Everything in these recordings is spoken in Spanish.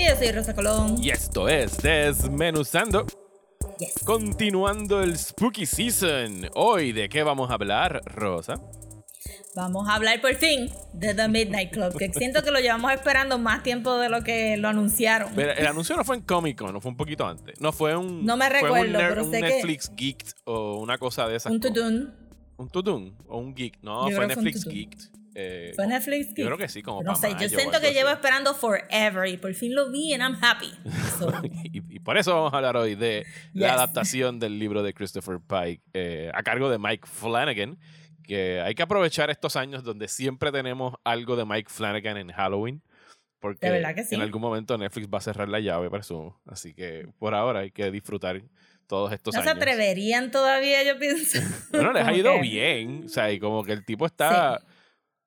Y yo soy Rosa Colón. y esto es Desmenuzando. Yes. Continuando el Spooky Season. Hoy, ¿de qué vamos a hablar, Rosa? Vamos a hablar por fin de The Midnight Club, que siento que lo llevamos esperando más tiempo de lo que lo anunciaron. Pero el anuncio no fue en Comic Con, no fue un poquito antes. No fue un. No me fue recuerdo, pero un sé que- Netflix Geeked o una cosa de esas. Un cosas. tutun. Un tutun o un geek. No, Yo fue fue Netflix tutun. Geeked. Eh, ¿Fue Netflix? Yo creo que sí, como No sé, yo siento que llevo así. esperando forever y por fin lo vi and I'm happy. So, y, y por eso vamos a hablar hoy de la Yes. adaptación del libro de Christopher Pike eh, a cargo de Mike Flanagan. Que hay que aprovechar estos años donde siempre tenemos algo de Mike Flanagan en Halloween. Porque De verdad que sí. en algún momento Netflix va a cerrar la llave, presumo. Así que por ahora hay que disfrutar todos estos no se años. atreverían todavía, yo pienso. Bueno, les ha ido bien. O sea, y como que el tipo está.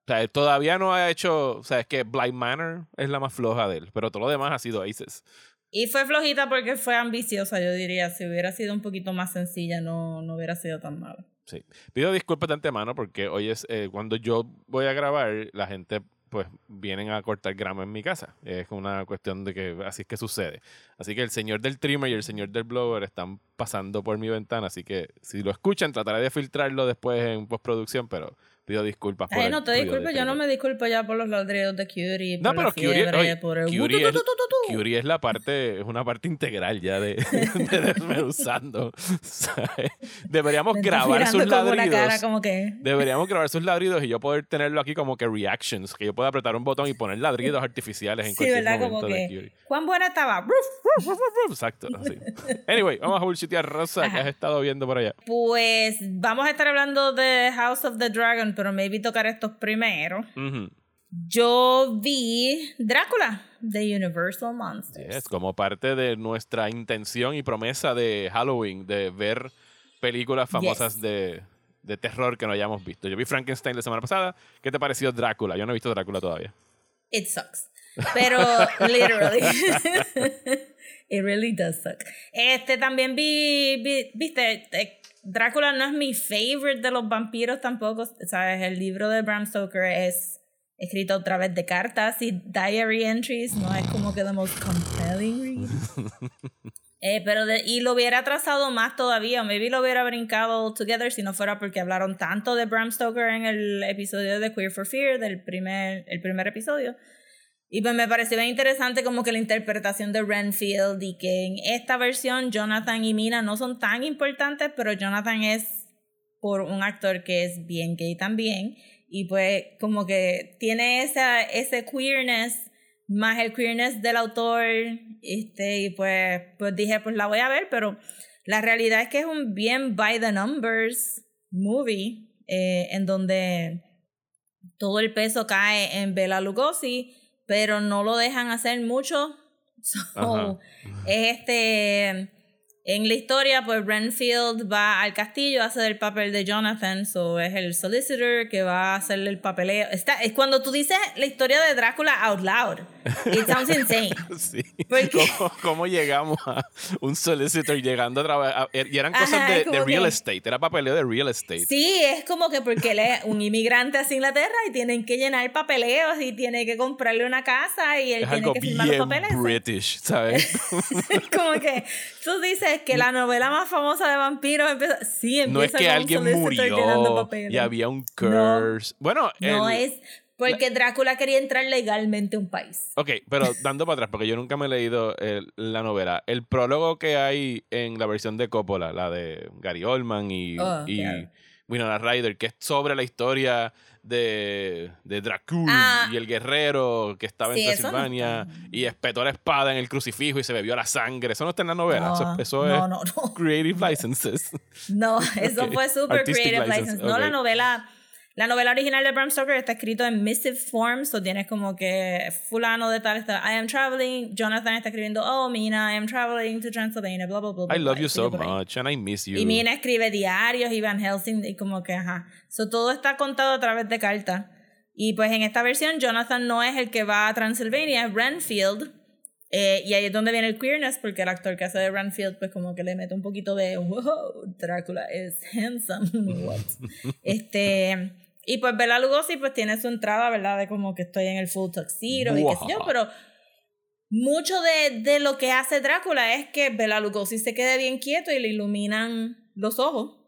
O sea, todavía no ha hecho. O sea, es que Blind Manor es la más floja de él. Pero todo lo demás ha sido Aces. Y fue flojita porque fue ambiciosa, yo diría. Si hubiera sido un poquito más sencilla, no, no hubiera sido tan mala. Sí. Pido disculpas de antemano porque hoy es eh, cuando yo voy a grabar, la gente pues vienen a cortar grama en mi casa. Es una cuestión de que así es que sucede. Así que el señor del trimmer y el señor del blower están pasando por mi ventana, así que si lo escuchan trataré de filtrarlo después en postproducción, pero pido disculpas por Ay, el no te de yo no me disculpo ya por los ladridos de Curie, No, por pero Curie, fiebre, oye, por el... Curie es, Utututututu. Curie es la parte, es una parte integral ya de, de desmenuzando. ¿sabes? Deberíamos grabar sus cara ladridos. como que... Deberíamos grabar sus ladridos y yo poder tenerlo aquí como que reactions, que yo pueda apretar un botón y poner ladridos artificiales en Sí, cualquier ¿verdad? momento Como de que... Curie. ¿Cuán buena estaba? Exacto, así. Anyway, vamos a bullshitear Rosa, que Ajá. has estado viendo por allá. Pues vamos a estar hablando de House of the Dragon, pero maybe tocar estos primero. Yo vi Drácula de Universal Monsters. Yes, como parte de nuestra intención y promesa de Halloween, de ver películas famosas Yes. de, de terror que no hayamos visto. Yo vi Frankenstein la semana pasada. ¿Qué te pareció Drácula? Yo no he visto Drácula todavía. It sucks. Pero literally. It really does suck. Este también vi, vi- viste, eh, Drácula no es mi favorite de los vampiros tampoco, sabes, el libro de Bram Stoker es escrito a través de cartas y diary entries, no es como que the most compelling read. Eh, pero de- y lo hubiera trazado más todavía, o maybe lo hubiera brincado together si no fuera porque hablaron tanto de Bram Stoker en el episodio de Queer for Fear, del primer, el primer episodio. Y pues me pareció bien interesante como que la interpretación de Renfield y que en esta versión Jonathan y Mina no son tan importantes, pero Jonathan es por un actor que es bien gay también. Y pues como que tiene esa, ese queerness más el queerness del autor. Este, y pues, pues dije, pues la voy a ver, pero la realidad es que es un bien by the numbers movie, eh, en donde todo el peso cae en Bela Lugosi, pero no lo dejan hacer mucho. So, es este. En la historia, pues Renfield va al castillo, hace el papel de Jonathan, so es el solicitor que va a hacerle el papeleo. Está, es cuando tú dices la historia de Drácula out loud. It sounds insane. Sí. ¿Cómo, cómo llegamos a un solicitor llegando a trabajar? Y eran cosas Ajá, de, de real que- estate. Era papeleo de real estate. Sí, es como que porque él es un inmigrante a Inglaterra y tienen que llenar papeleos y tiene que comprarle una casa y él es tiene algo que firmar los bien papeles. British, ¿sabes? como que tú dices que la novela más famosa de vampiros empieza. Sí, empieza no es que con alguien murió y había un No. curse. Bueno, No el- es porque Drácula quería entrar legalmente a un país. Ok, pero dando para atrás, porque yo nunca me he leído el- la novela. El prólogo que hay en la versión de Coppola, la de Gary Oldman y, Oh, y claro. Winona Ryder, que es sobre la historia de, de Dracul Ah. y el guerrero que estaba Sí, en no Transilvania y espetó la espada en el crucifijo y se bebió la sangre. Eso no está en la novela. No, eso eso no, es. Creative Licenses. No, eso fue super Artistic creative license, license. No, la novela. La novela original de Bram Stoker está escrito en missive form, so tienes como que fulano de tal está, I am traveling, Jonathan está escribiendo, oh, Mina, I am traveling to Transylvania, blah, blah, blah. I love blah, you so much and I miss you. Y Mina escribe diarios y Van Helsing y como que, ajá. So, todo está contado a través de cartas. Y pues en esta versión Jonathan no es el que va a Transilvania, es Renfield. Eh, y ahí es donde viene el queerness, porque el actor que hace de Renfield, pues como que le mete un poquito de, wow, Drácula es handsome, what? este, y pues Bela Lugosi pues tiene su entrada, ¿verdad? De como que estoy en el full tuxedo y qué sé yo, Wow. pero mucho de, de lo que hace Drácula es que Bela Lugosi se quede bien quieto y le iluminan los ojos.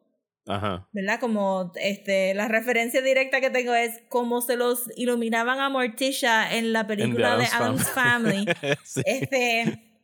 Ajá. ¿verdad? Como este, la referencia directa que tengo es como se los iluminaban a Morticia en la película de Addams Adam's Family. Sí. este,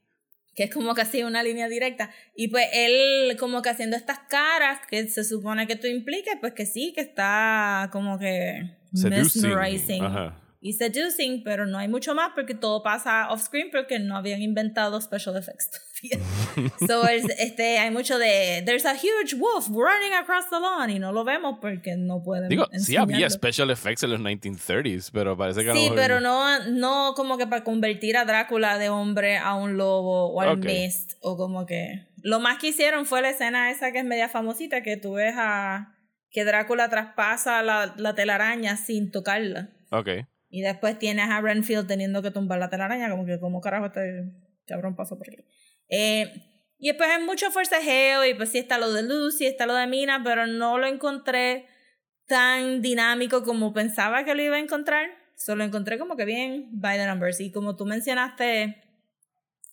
que es como casi una línea directa. Y pues él como que haciendo estas caras que se supone que tú impliques, pues que sí, que está como que Seducing. mesmerizing Ajá. Y seducing, pero no hay mucho más porque todo pasa off screen porque no habían inventado special effects todavía. so es- este hay mucho de there's a huge wolf running across the lawn y no lo vemos porque no pueden Digo, sí había enseñarlo. special effects en los 1930s, pero parece que Sí, pero no, no como que para convertir a Drácula de hombre a un lobo o al Ok. mist o como que... Lo más que hicieron fue la escena esa que es media famosita que tú ves a... que Drácula traspasa la, la telaraña sin tocarla. Ok. Y después tienes a Renfield teniendo que tumbar la telaraña, como que como carajo este cabrón pasó por aquí. Eh, y después hay mucho forcejeo y pues sí está lo de Lucy, está lo de Mina, pero no lo encontré tan dinámico como pensaba que lo iba a encontrar. Solo encontré como que bien by the numbers. Y como tú mencionaste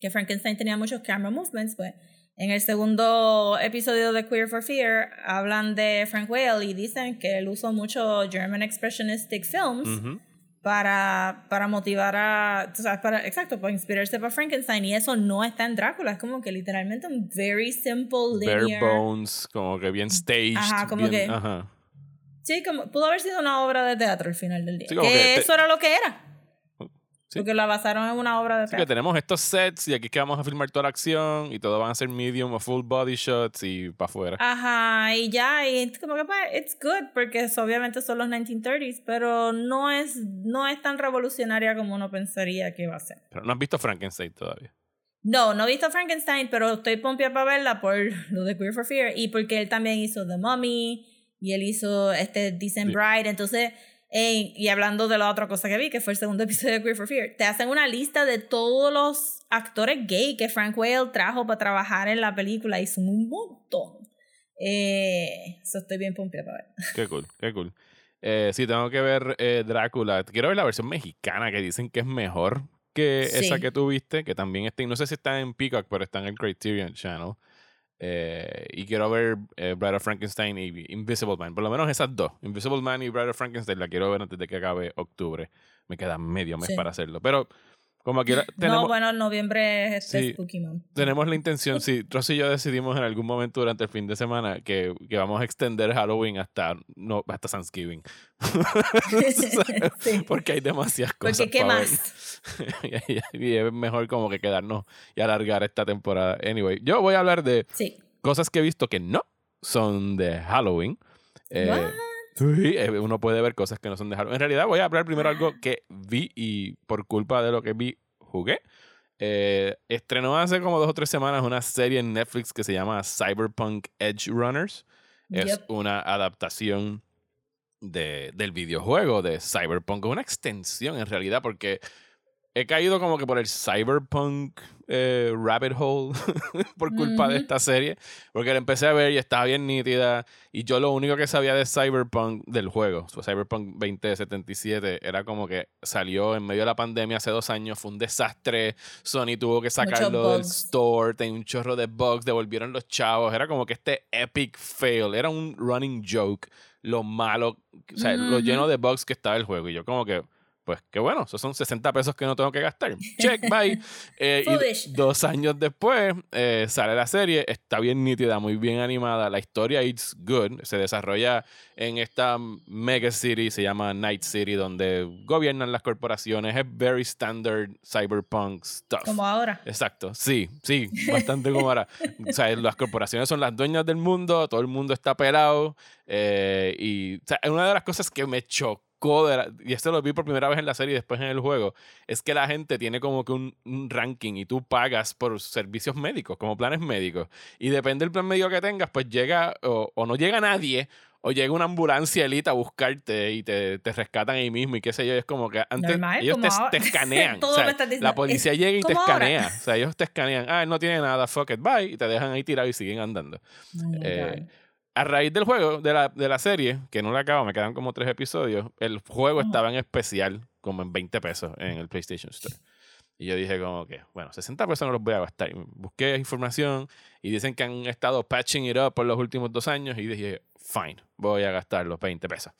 que Frankenstein tenía muchos camera movements, pues en el segundo episodio de Queer for Fear hablan de Frank Whale y dicen que él usó mucho German expressionistic films Ujú. Para, para motivar a, tú sabes, para, exacto, para inspirarse para Frankenstein y eso no está en Drácula, es como que literalmente un very simple Bare linear. bones, como que bien staged. Ajá, como bien- que- Ajá. Sí, como pudo haber sido una obra de teatro al final del día. Sí, que, que te- eso era lo que era. Sí. Porque la basaron en una obra de Así que teatro. tenemos estos sets y aquí es que vamos a filmar toda la acción y todo van a ser medium o full body shots y para afuera. Ajá, y ya, y como que pues, it's good, porque es- obviamente son los 1930s, pero no es, no es tan revolucionaria como uno pensaría que iba a ser. Pero no has visto Frankenstein todavía. No, no he visto Frankenstein, pero estoy pompia para verla por lo de Queer for Fear y porque él también hizo The Mummy y él hizo este Decent Sí. Bride. Entonces, eh, y hablando de la otra cosa que vi, que fue el segundo episodio de Queer for Fear, te hacen una lista de todos los actores gay que Frank Whale trajo para trabajar en la película y son un montón. Eh, eso estoy bien pompia para ver. Qué cool, qué cool. Eh, sí, tengo que ver eh, Drácula. Quiero ver la versión mexicana que dicen que es mejor que esa que tú viste, que también está, no sé si está en Peacock, pero está en el Criterion Channel. Eh, y quiero ver eh, Bride of Frankenstein y Invisible Man. Por lo menos esas dos. Invisible Man y Bride of Frankenstein la quiero ver antes de que acabe octubre. Me queda medio mes Sí. para hacerlo. Pero como quiera, tenemos, No, bueno, noviembre es este Sí. Spooky Month. tenemos la intención, si Ross y yo decidimos en algún momento durante el fin de semana que, que vamos a extender Halloween hasta, no, hasta Thanksgiving. Sí. Porque hay demasiadas cosas. Porque, ¿qué más? y, y es mejor como que quedarnos y alargar esta temporada. Anyway, yo voy a hablar de Sí. cosas que he visto que no son de Halloween. Eh? Sí, eh, uno puede ver cosas que no son de Halloween. En realidad voy a hablar primero algo que vi y por culpa de lo que vi jugué. Eh, estrenó hace como dos o tres semanas una serie en Netflix que se llama Cyberpunk Edge Runners. Es Yep. una adaptación de, del videojuego de Cyberpunk. Una extensión en realidad porque he caído como que por el Cyberpunk eh, rabbit hole por culpa de esta serie. Porque la empecé a ver y estaba bien nítida. Y yo lo único que sabía de Cyberpunk, del juego, so, Cyberpunk 2077, era como que salió en medio de la pandemia hace dos años. Fue un desastre. Sony tuvo que sacarlo del store. Tenía un chorro de bugs. Devolvieron los chavos. Era como que este epic fail. Era un running joke. Lo malo, o sea, lo Ujú. lleno de bugs que estaba el juego. Y yo como que, pues qué bueno, esos son 60 pesos que no tengo que gastar. Check, bye. Eh, y dos años después eh, sale la serie, está bien nítida, muy bien animada. La historia it's good, se desarrolla en esta mega city, se llama Night City, donde gobiernan las corporaciones. Es very standard cyberpunk stuff. Como ahora. Exacto, sí, sí, bastante como ahora. O sea, las corporaciones son las dueñas del mundo, todo el mundo está pelado. eh, y o sea, una de las cosas que me chocó, de la- y esto lo vi por primera vez en la serie y después en el juego, es que la gente tiene como que un, un ranking y tú pagas por servicios médicos, como planes médicos. Y depende del plan médico que tengas, pues llega o, o no llega nadie. O llega una ambulancia elite a buscarte y te, te rescatan ahí mismo y qué sé yo. Es como que antes Normal, ellos te, te escanean. O sea, la policía Es llega y te ahora. escanea. O sea, ellos te escanean. Ah, él no tiene nada, fuck it, bye. Y te dejan ahí tirado y siguen andando. Oh Eh. A raíz del juego, de la, de la serie, que no la acabo, me quedan como tres episodios, el juego estaba en especial, como en 20 pesos en el PlayStation Store. Y yo dije como que, bueno, 60 pesos no los voy a gastar. Busqué información y dicen que han estado patching it up por los últimos dos años y dije, fine, voy a gastar los 20 pesos.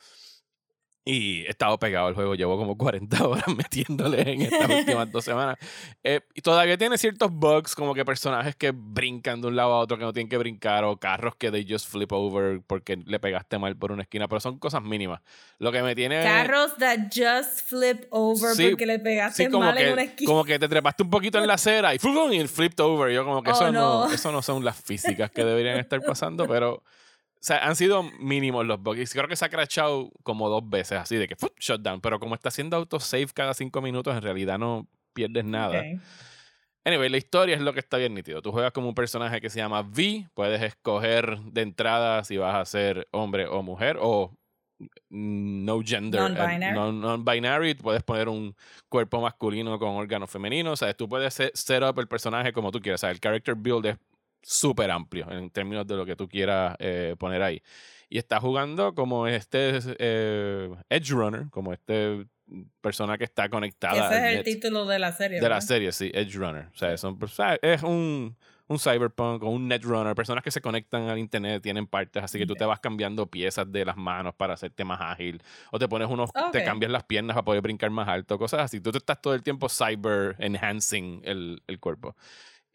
Y he estado pegado al juego, llevo como 40 horas metiéndole en estas últimas dos semanas. Eh, y todavía tiene ciertos bugs, como que personajes que brincan de un lado a otro que no tienen que brincar, o carros que they just flip over porque le pegaste mal por una esquina, pero son cosas mínimas. Lo que me tiene. Carros that just flip over Sí, porque le pegaste Sí, mal en que, una esquina. como que te trepaste un poquito en la acera y, y flipped over. Yo como que Oh, eso, no. no. eso no son las físicas que deberían estar pasando, pero o sea, han sido mínimos los bugs. Creo que se ha crashado como dos veces así de que ¡fum! shutdown, pero como está haciendo autosave cada cinco minutos, en realidad no pierdes nada. Anyway, la historia es lo que está bien nítido. Tú juegas como un personaje que se llama V. Puedes escoger de entrada si vas a ser hombre o mujer o no gender. eh, Non-binary. non- Non-binary. puedes poner un cuerpo masculino con órganos femeninos. O sea, tú puedes set, set up el personaje como tú quieras. O sea, el character build es súper amplio en términos de lo que tú quieras eh, poner ahí. Y estás jugando como este eh, Edge Runner, como este persona que está conectada. ese es el net título de la serie. de la ¿verdad? serie, sí, Edge Runner. O sea, son, ah, es un, un cyberpunk o un netrunner, personas que se conectan al internet, tienen partes, así que tú Ok. te vas cambiando piezas de las manos para hacerte más ágil, o te pones unos, te Ok. cambias las piernas para poder brincar más alto, cosas así. Tú te estás todo el tiempo cyber enhancing el, el cuerpo.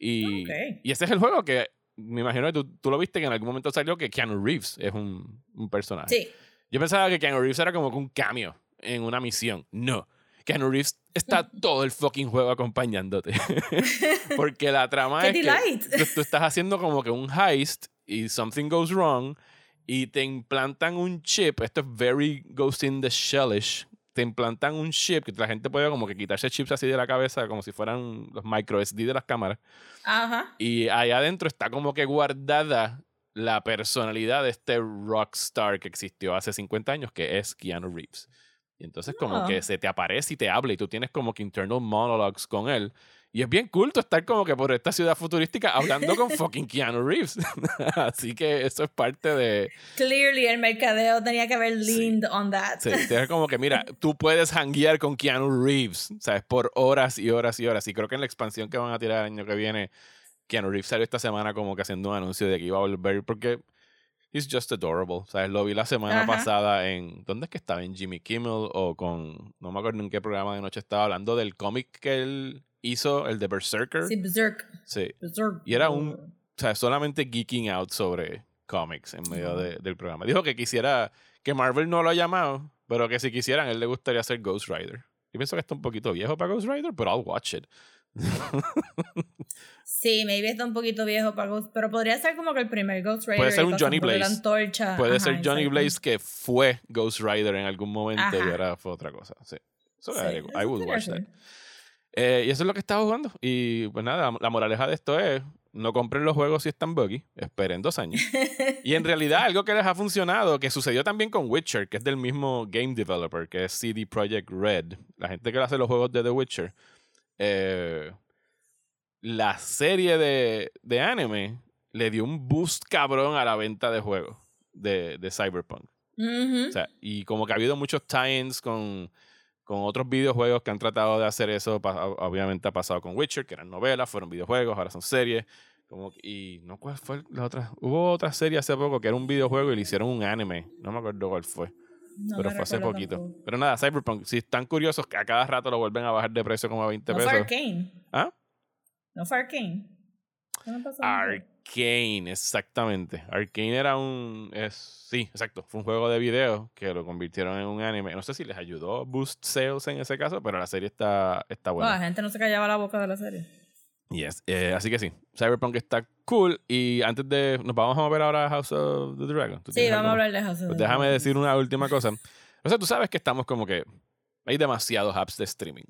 Y, Ok. y ese es el juego que me imagino que tú, tú lo viste que en algún momento salió que Keanu Reeves es un, un personaje. Sí. Yo pensaba que Keanu Reeves era como un cameo en una misión. No. Keanu Reeves está todo el fucking juego acompañándote. Porque la trama ¡Qué es delight! que tú, tú estás haciendo como que un heist y something goes wrong y te implantan un chip. Esto es very Ghost in the Shellish. Te implantan un chip que la gente puede como que quitarse chips así de la cabeza como si fueran los micro SD de las cámaras. Ajá. Y allá adentro está como que guardada la personalidad de este rockstar que existió hace 50 años, que es Keanu Reeves. Y entonces como Ah. que se te aparece y te habla y tú tienes como que internal monologues con él. Y es bien cool tú estar como que por esta ciudad futurística hablando con fucking Keanu Reeves. Así que eso es parte de... Clearly el mercadeo tenía que haber Sí. leaned on that. Sí, es como que, mira, tú puedes hanguear con Keanu Reeves, ¿sabes? Por horas y horas y horas. Y creo que en la expansión que van a tirar el año que viene, Keanu Reeves salió esta semana como que haciendo un anuncio de que iba a volver porque he's just adorable. ¿Sabes? Lo vi la semana Ajá. pasada en. ¿Dónde es que estaba? En Jimmy Kimmel o con. No me acuerdo en qué programa de noche estaba hablando del cómic que él hizo, el de Berserker. Sí, Berserk. Sí. Berserk. Y era un- O sea, solamente geeking out sobre cómics en medio de- del programa. Dijo que quisiera, que Marvel no lo ha llamado, pero que si quisieran, él le gustaría ser Ghost Rider. Yo pienso que está un poquito viejo para Ghost Rider, pero I'll watch it. Sí, maybe está un poquito viejo para Ghost, pero podría ser como que el primer Ghost Rider. Puede ser y un Johnny Blaze. Puede Ajá, ser Johnny. Blaze que fue Ghost Rider en algún momento y Ajá. ahora fue otra cosa. Sí. So, Sí, I, I would watch that. Eh, y eso es lo que estaba jugando. Y pues nada, la moraleja de esto es, no compren los juegos si están buggy, esperen dos años. y en realidad algo que les ha funcionado, que sucedió también con Witcher, que es del mismo game developer, que es CD Projekt Red, la gente que hace los juegos de The Witcher, eh, la serie de, de anime le dio un boost cabrón a la venta de juegos de, de Cyberpunk. O sea, y como que ha habido muchos tie-ins con, con otros videojuegos que han tratado de hacer eso. Obviamente ha pasado con Witcher, que eran novelas, fueron videojuegos, ahora son series. Como, y no cuál fue la otra. Hubo otra serie hace poco que era un videojuego y le hicieron un anime. No me acuerdo cuál fue. No pero fue hace poquito. tampoco. Pero nada, Cyberpunk, si están curiosos, a cada rato lo vuelven a bajar de precio como a 20 No pesos. fue Arcane. ¿Ah? No fue Arcane. ¿Qué me pasó? Arcane, exactamente. Arcane era un. Es, sí, exacto. Fue un juego de video que lo convirtieron en un anime. No sé si les ayudó boost sales en ese caso, pero la serie está, está buena. la gente no se callaba la boca de la serie. Yes. Eh, así que sí, Cyberpunk está cool. Y antes de. Nos vamos a mover ahora a House of the Dragon. ¿Tú Sí, vamos a algo hablar de House of Pues the déjame Dragon. decir una última cosa. O sea, tú sabes que estamos como que. Hay demasiados apps de streaming.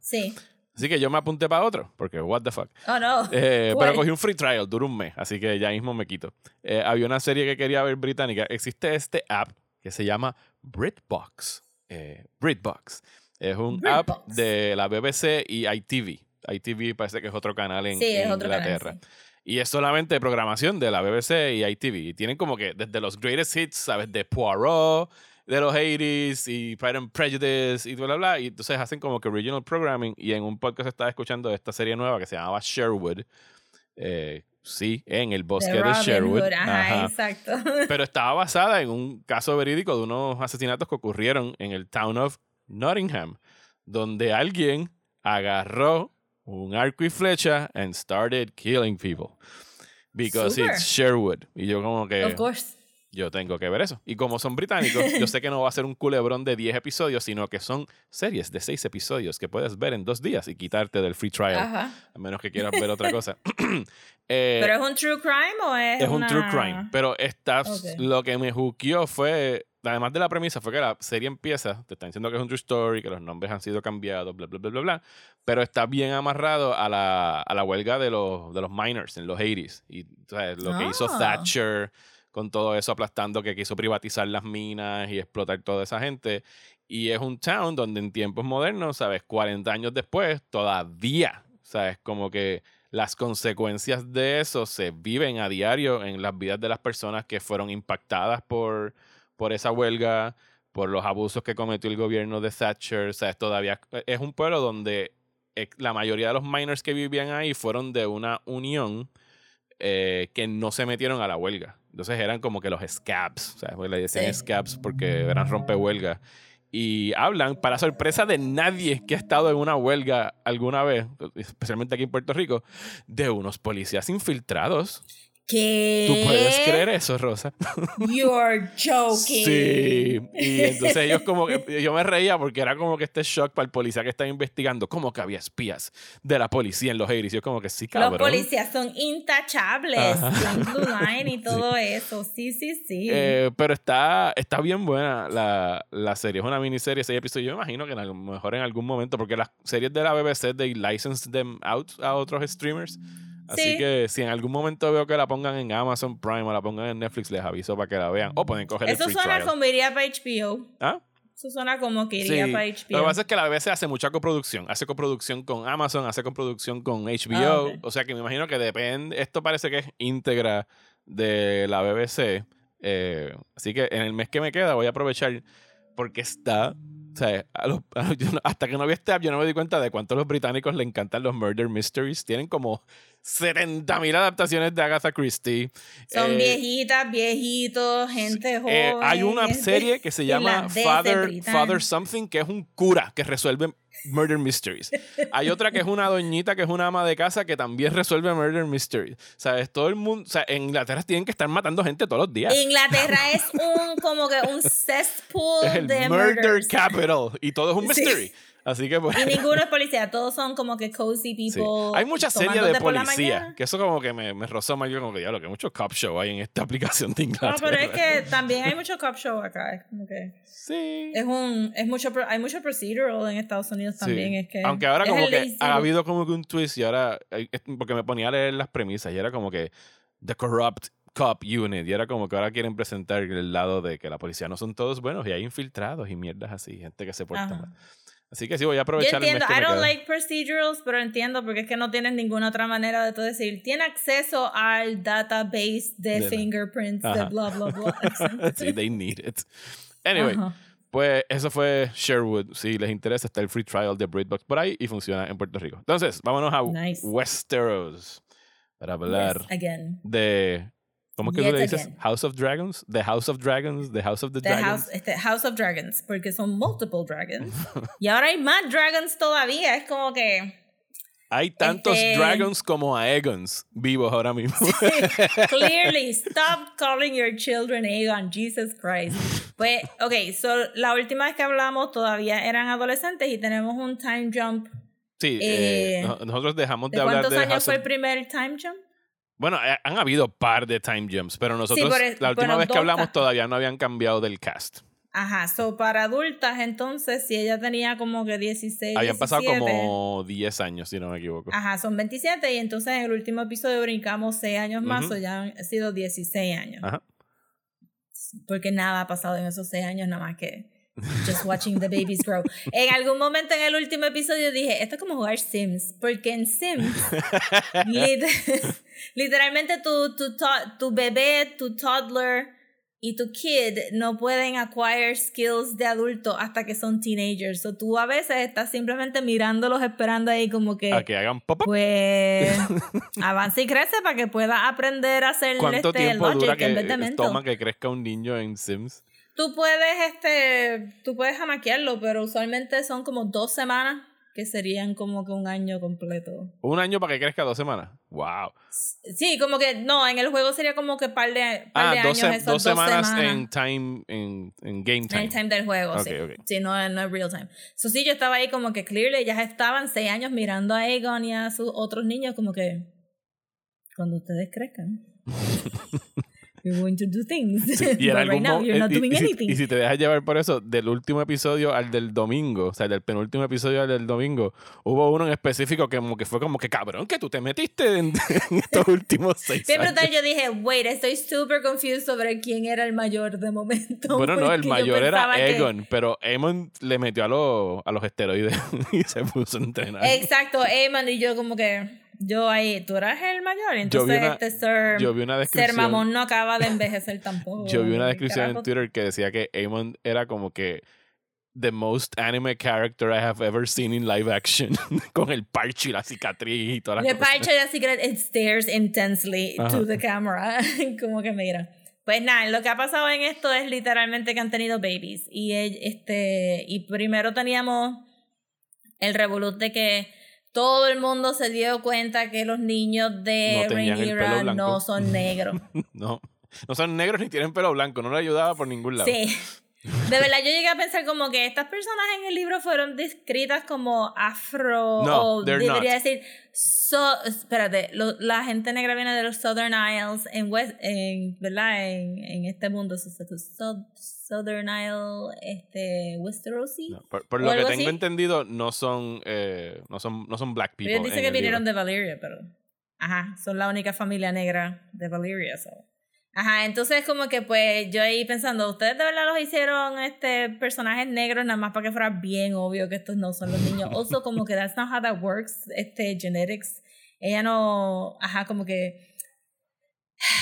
Sí. Así que yo me apunté para otro, porque what the fuck. Oh, no. Eh, pero cogí un free trial, duró un mes, así que ya mismo me quito. Eh, había una serie que quería ver británica. Existe este app que se llama BritBox. Eh, BritBox. Es un app BritBox. de la BBC y ITV. ITV parece que es otro canal en, Sí, es en otro canal, Inglaterra. sí. Y es solamente programación de la BBC y ITV. Y tienen como que desde los greatest hits, ¿sabes? De Poirot, de los 80s y Pride and Prejudice y bla, bla, bla. Y entonces hacen como que original programming. Y en un podcast estaba escuchando esta serie nueva que se llamaba Sherwood. Eh, sí, en el bosque De Sherwood. Hood, Ajá, Ajá. exacto. Pero estaba basada en un caso verídico de unos asesinatos que ocurrieron en el town of Nottingham, donde alguien agarró un arco y flecha and started killing people. Because Super. it's Sherwood. Y yo como que Of course. Yo tengo que ver eso. Y como son británicos, yo sé que no va a ser un culebrón de 10 episodios, sino que son series de 6 episodios que puedes ver en dos días y quitarte del free trial, Ajá. a menos que quieras ver otra cosa. Eh, ¿Pero es un true crime o es es un true crime. Pero está, Ok. lo que me juqueó fue, además de la premisa, fue que la serie empieza, te están diciendo que es un true story, que los nombres han sido cambiados, bla, bla, bla, bla, bla. Pero está bien amarrado a la, a la huelga de los, de los miners en los 80s. Y lo que hizo Ah. Thatcher con todo eso aplastando, que quiso privatizar las minas y explotar toda esa gente. Y es un town donde en tiempos modernos, ¿sabes? 40 años después, todavía, ¿sabes? Como que las consecuencias de eso se viven a diario en las vidas de las personas que fueron impactadas por, por esa huelga, por los abusos que cometió el gobierno de Thatcher. O sea, es todavía es un pueblo donde la mayoría de los miners que vivían ahí fueron de una unión eh, que no se metieron a la huelga. Entonces eran como que los scabs, o sea, pues le decían Sí. scabs porque eran rompehuelgas. Y hablan, para sorpresa de nadie que ha estado en una huelga alguna vez, especialmente aquí en Puerto Rico, de unos policías infiltrados. ¿Qué? ¿Tú puedes creer eso, Rosa? You're joking. Sí. Y entonces ellos como que, yo me reía porque era como que este shock para el policía que estaba investigando, como que había espías de la policía en los 80s. Yo como que sí, cabrón. Los policías son intachables. Y todo eso. Sí, sí, sí. Eh, pero está, está bien buena la, la serie. Es una miniserie, seis episodios. Yo me imagino que a lo mejor en algún momento, porque las series de la BBC they license them out a otros streamers. Así Sí. que si en algún momento veo que la pongan en Amazon Prime o la pongan en Netflix, les aviso para que la vean. O pueden coger eso el free suena trial. como iría para HBO. ¿Ah? Eso suena como que Sí. iría para Lo HBO. que pasa es que la BBC hace mucha coproducción. Hace coproducción con Amazon, hace coproducción con HBO. Ah. O sea que me imagino que depende. Esto parece que es íntegra de la BBC. Eh, así que en el mes que me queda voy a aprovechar porque está. O sea, a los- a los- yo no- hasta que no vi este app, yo no me di cuenta de cuánto a los británicos le encantan los murder mysteries. Tienen como 70.000 adaptaciones de Agatha Christie. Son Eh, viejitas, viejitos, gente joven. eh, hay una serie que se llama Father. Father Something, que es un cura que resuelve murder mysteries. Hay otra que es una doñita que es una ama de casa que también resuelve murder mysteries. ¿Sabes? Todo el mundo, o sea, en Inglaterra tienen que estar matando gente todos los días. Inglaterra es un como que un cesspool Es el de murder murders. capital y todo es un Sí. Así que pues, Y ninguno es policía, todos son como que cozy sí. people. Hay muchas series de policía, que eso como que me, me rozó mal, yo como que ya lo que mucho cop show hay en esta aplicación de No, Inglaterra. pero es que también hay mucho cop show acá. Que Sí. es un es mucho hay mucho procedural en Estados Unidos Sí. también. Es que Aunque ahora como que ha habido como que un twist y ahora, eh, porque me ponía a leer las premisas y era como que The Corrupt Cop Unit y era como que ahora quieren presentar el lado de que la policía no son todos buenos y hay infiltrados y mierdas así, gente que se porta Ajá. mal. Así que sí, voy a Yo aprovechar el mes entiendo, que I don't like procedurals, pero entiendo porque es que no tienes ninguna otra manera de tú decir, tiene acceso al database de, De la- fingerprints, de Ajá. bla, bla, bla. sí, they need it. Anyway, Ajá. pues eso fue Sherwood. Si les interesa, está el free trial de BritBox por ahí y funciona en Puerto Rico. Entonces, vámonos a Nice. Westeros para hablar Yes, again. de ¿Cómo que tú le dices? again. House of Dragons, The House of Dragons, The House of the, The Dragons. House, este, House of Dragons, porque son multiple dragons. y ahora hay más dragons todavía. Es como que. Hay tantos Este- dragons como Aegons vivos ahora mismo. Clearly, stop calling your children Aegon, Jesus Christ. Pues, ok, so la última vez que hablamos todavía eran adolescentes y tenemos un time jump. sí, eh, Eh, no- nosotros dejamos de, ¿De hablar cuántos de años House fue of- el primer time jump? Bueno, eh, han habido par de time jumps, pero nosotros e- la última vez que hablamos todavía no habían cambiado del cast. Ajá, so para adultas, entonces, si ella tenía como que 16, Habían pasado 17, como 10 años, si no me equivoco. Ajá, son 27 y entonces en el último episodio brincamos 6 años más, o ya han sido 16 años. Ajá. Porque nada ha pasado en esos 6 años, nada más que just watching the babies grow. En algún momento en el último episodio dije, esto es como jugar Sims, porque en Sims, literalmente tu, tu, to- tu bebé, tu toddler y tu kid no pueden acquire skills de adulto hasta que son teenagers. O tú a veces estás simplemente mirándolos, esperando ahí como que... A que hagan pop Pues avanza y crece para que pueda aprender a hacer ¿Cuánto este tiempo logic dura que en vez de mental. toma que crezca un niño en Sims? Tú puedes, este, tú puedes jamaquearlo, pero usualmente son como dos semanas, que serían como que un año completo. Un año para que crezca dos semanas. Wow. Sí, como que, no, en el juego sería como que par de, par Ah, de dos, años, se- esos dos semanas, en time, en, en game En time. el time del juego, Ok, sí. ok. Sí, no, no es real time. So, sí, yo estaba ahí como que clearly, ya estaban seis años mirando a Aegon y a sus otros niños como que cuando ustedes crezcan. You're going to do things. Y en But algún right now you're not y doing si- anything. y si te dejas llevar por eso, del último episodio al del domingo, o sea, del penúltimo episodio al del domingo, hubo uno en específico que como que fue como que cabrón, que tú te metiste en, en estos últimos seis Bien años. brutal, yo dije, wait, estoy super confused sobre quién era el mayor de momento. Bueno, no, el mayor era que- Egon, pero Eamon le metió a, los a los esteroides y se puso a entrenar. Exacto, Eamon y yo como que, yo ahí, tú eras el mayor, Yo vi entonces una- este ser, yo vi una ser descripción- mamón no acaba de envejecer tampoco. Yo vi una ¿Qué descripción en? Twitter que decía que Eamon era como que the most anime character I have ever seen in live action. Con el parche y la cicatriz y todas las cosas. parche la secret, it stares intensely Ajá. to the camera. como que mira. Pues nada, lo que ha pasado en esto es literalmente que han tenido babies. Y el- este y primero teníamos el revolut de que todo el mundo se dio cuenta que los niños de No Rhaenyra no son negros. No, no son negros ni tienen pelo blanco, no le ayudaba por ningún lado. Sí. De verdad, yo llegué a pensar como que estas personas en el libro fueron descritas como afro No, o debería not. decir so, espérate, lo- la gente negra viene de los Southern Isles en West, en, ¿verdad? En, en este mundo, so- so- Southern Isle, este, Westerosi. No, por por ¿O lo que tengo así? entendido, no son, eh, no son, no son black people. Ellos dicen en que vinieron libro. de Valyria, pero ajá, son la única familia negra de Valyria, so. Ajá, entonces como que pues yo ahí pensando, ustedes de verdad los hicieron este personajes negros nada más para que fuera bien obvio que estos no son los niños. Also como que that's not how that works, este genetics. Ella no, ajá, como que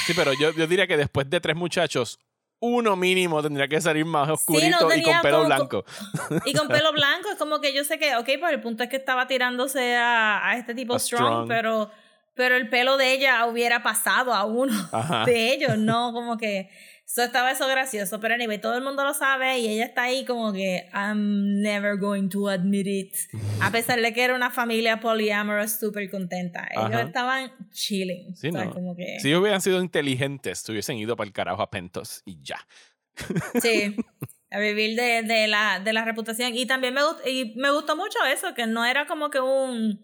Sí, pero yo, yo diría que después de tres muchachos, uno mínimo tendría que salir más oscurito y con pelo como- blanco. y con pelo blanco, es como que yo sé que, ok, pues el punto es que estaba tirándose a, a este tipo A strong, strong. pero pero el pelo de ella hubiera pasado a uno Ajá. de ellos, no como que eso estaba eso gracioso, pero anyway, todo el mundo lo sabe y ella está ahí como que I'm never going to admit it. A pesar de que era una familia polyamorous súper contenta. Ellos Ajá. estaban chilling. Sí, no. como que, Si ellos hubieran sido inteligentes, se hubiesen ido para el carajo a Pentos y ya. Sí. A vivir de, de, la, de la reputación. Y también me, gust- y me gustó mucho eso, que no era como que un.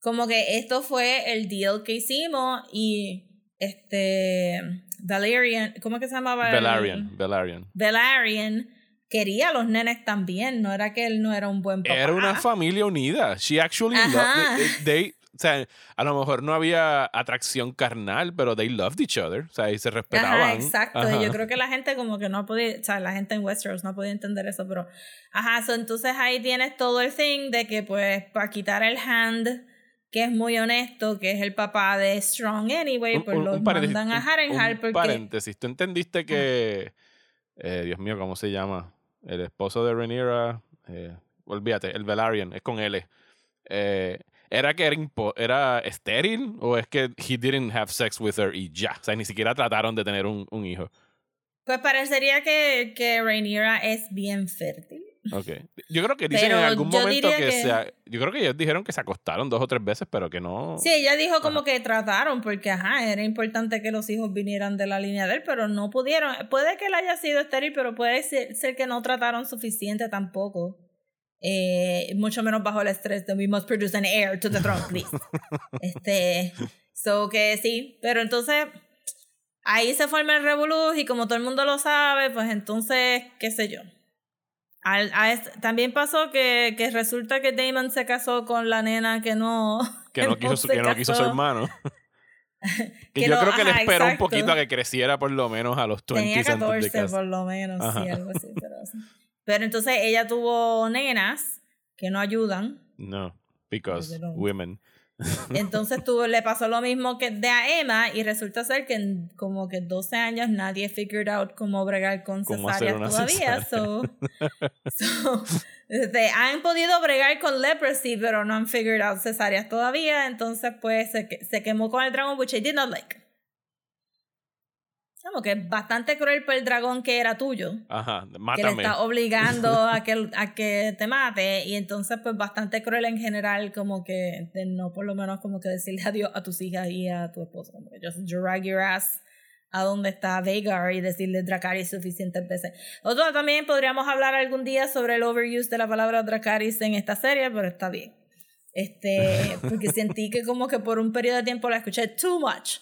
Como que esto fue el deal que hicimos y este. Valerian. ¿Cómo que se llamaba? Velaryon, Velaryon. Velaryon quería a los nenes también. No era que él no era un buen papá. Era una familia unida. She actually Ajá. loved they, o sea, a lo mejor no había atracción carnal, pero they loved each other. O sea, y se respetaban. Ajá, exacto. Ajá. Y yo creo que la gente como que no podía, o sea, la gente en Westeros no podía entender eso, pero ajá, so, entonces ahí tienes todo el thing de que pues para quitar el hand, que es muy honesto, que es el papá de Strong Anyway, pues un- los un paréntesis, mandan a Harrenhal un porque... paréntesis. ¿Tú entendiste que, eh, Dios mío, ¿cómo se llama? El esposo de Rhaenyra, eh, olvídate, el Velaryon, es con L. Eh, ¿Era que era, era estéril o es que he didn't have sex with her y ya? O sea, ni siquiera trataron de tener un, un hijo. Pues parecería que, que Rhaenyra es bien fértil. Ok. Yo creo que dicen Pero en algún momento que, que- se Yo creo que ellos dijeron que se acostaron dos o tres veces, pero que no... Sí, ella dijo como que trataron, porque ajá, era importante que los hijos vinieran de la línea de él, pero no pudieron. Puede que él haya sido estéril, pero puede ser, ser que no trataron suficiente tampoco. Eh, mucho menos bajo el estrés de we must produce an heir to the throne, please. este, so que sí, pero entonces ahí se forma el revolú y como todo el mundo lo sabe, pues entonces, qué sé yo. Al- a también pasó que, que resulta que Damon se casó con la nena que no que no quiso, su- que no quiso su hermano. que, Que yo no- creo que le ajá, esperó un exacto. poquito a que creciera por lo menos a los 20 Tenía antes de 14 casarse. por lo menos, sí, algo así. Pero, pero entonces ella tuvo nenas que no ayudan. No, because women. Entonces tuvo, le pasó lo mismo que de a Emma y resulta ser que en como que 12 años nadie figured out cómo bregar con cesáreas todavía. cesárea. So, so, este, han podido bregar con leprosy, pero no han figured out cesáreas todavía. Entonces, pues se, se quemó con el dragón, which I did not like. Como que es bastante cruel por el dragón que era tuyo. Ajá, que le mátame. está obligando a que, a que te mate y entonces pues bastante cruel en general como que de no por lo menos como que decirle adiós a tus hijas y a tu esposo como que just drag your ass a donde está Vagar y decirle Dracarys suficientes veces. Otro también podríamos hablar algún día sobre el overuse de la palabra Dracarys en esta serie, pero está bien. Este, porque sentí que como que por un periodo de tiempo la escuché too much.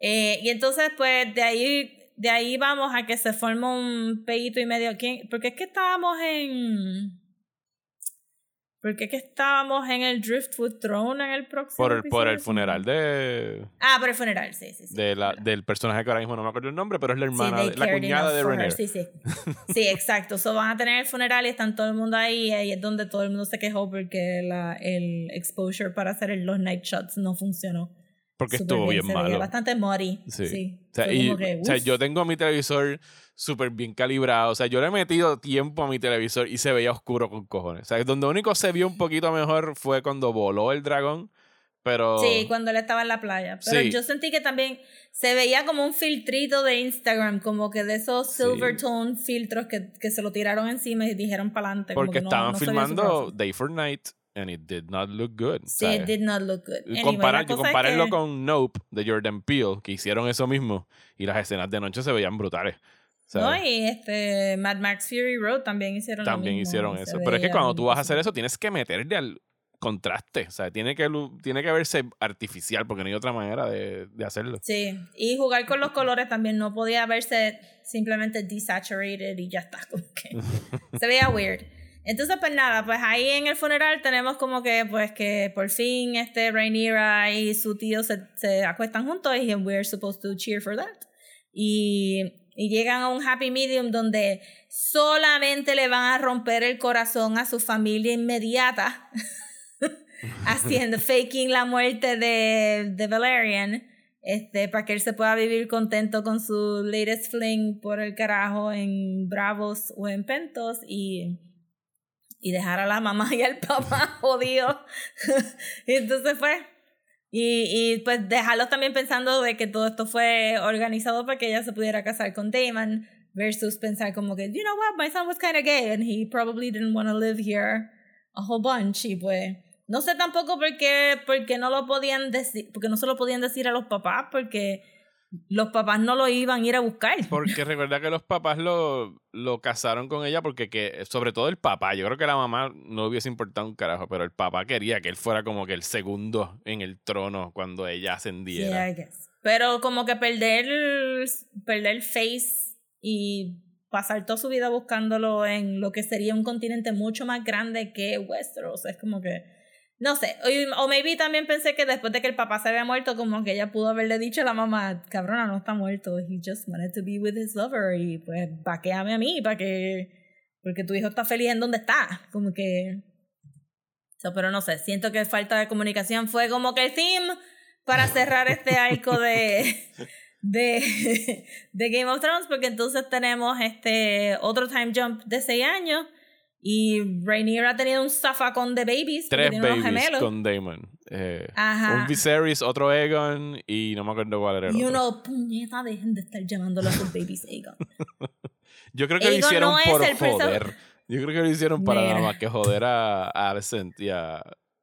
Eh, y entonces, pues, de ahí, de ahí vamos a que se forma un pedito y medio. ¿Quién? Porque es que estábamos en. Porque es que estábamos en el Driftwood Throne en el próximo. Por el, por el funeral de, Ah, por el funeral, sí, sí. sí de la, claro. del personaje que ahora mismo no me acuerdo el nombre, pero es la hermana, de- la cuñada de Renner. Sí, sí. Sí, exacto. So van a tener el funeral y están todo el mundo ahí. Y ahí es donde todo el mundo se quejó porque la, el exposure para hacer los night shots no funcionó. Porque Súper estuvo bien, veía malo. Bastante muddy. Sí. Sí. O sea, y- como que, o sea, yo tengo mi televisor súper bien calibrado. O sea, yo le he metido tiempo a mi televisor y se veía oscuro con cojones. O sea, donde único se vio un poquito mejor fue cuando voló el dragón. Pero. Sí, cuando él estaba en la playa. Pero Sí. yo sentí que también se veía como un filtrito de Instagram, como que de esos Sí. silver tone filtros que, que se lo tiraron encima y dijeron para adelante. porque estaban filmando Day for Night and it did not look good. Sí, sea, it did not look good. Anyway, comparar- compárenlo que- con Nope de Jordan Peele, que hicieron eso mismo. Y las escenas de noche se veían brutales. Sea, No, y este Mad Max Fury Road también hicieron lo también mismo, hicieron eso. Pero es que cuando tú vas a hacer eso, tienes que meterle al contraste. O sea, tiene que, tiene que verse artificial porque no hay otra manera de, de hacerlo. Sí, y jugar con los colores también no podía verse simplemente desaturated y ya está, como que se veía weird. Entonces, pues nada, pues ahí en el funeral tenemos como que, pues que por fin este Rhaenyra y su tío se, se acuestan juntos y we're supposed to cheer for that. Y, y llegan a un happy medium donde solamente le van a romper el corazón a su familia inmediata haciendo faking la muerte de, de Valerian este para que él se pueda vivir contento con su latest fling por el carajo en Bravos o en Pentos y y dejar a la mamá y al papá jodidos. Y entonces fue y, y pues dejarlos también pensando de que todo esto fue organizado para que ella se pudiera casar con Damon versus pensar como que you know what my son was kind of gay and he probably didn't want to live here a whole bunch y pues no sé tampoco por qué, por qué no lo podían decir, porque no se lo podían decir a los papás, porque los papás no lo iban a ir a buscar. Porque recuerda que los papás lo, lo casaron con ella porque que, sobre todo el papá, yo creo que la mamá no hubiese importado un carajo, pero el papá quería que él fuera como que el segundo en el trono cuando ella ascendiera. Yeah, I guess. Pero como que perder, perder face y pasar toda su vida buscándolo en lo que sería un continente mucho más grande que Westeros. Es como que, no sé, o, o maybe también pensé que después de que el papá se había muerto, como que ella pudo haberle dicho a la mamá, cabrona, no está muerto, he just wanted to be with his lover y pues vaqueame a mí para que, porque tu hijo está feliz en donde está. Como que... So, pero no sé, siento que falta de comunicación fue como que el theme para cerrar este arco de, de, de Game of Thrones, porque entonces tenemos este otro time jump de 6 años y Rhaenyra ha tenido un zafacón de babies, Tres tiene unos babies gemelos. con Damon. Eh, Ajá. un Viserys, otro Aegon y no me acuerdo cuál era el Y otro. uno, puñeta, dejen de estar llamándolo a sus babies Aegon. Yo creo que lo Aegon hicieron no por joder. Yo creo que lo hicieron para nada Mira. más que joder a, a Alicent y a...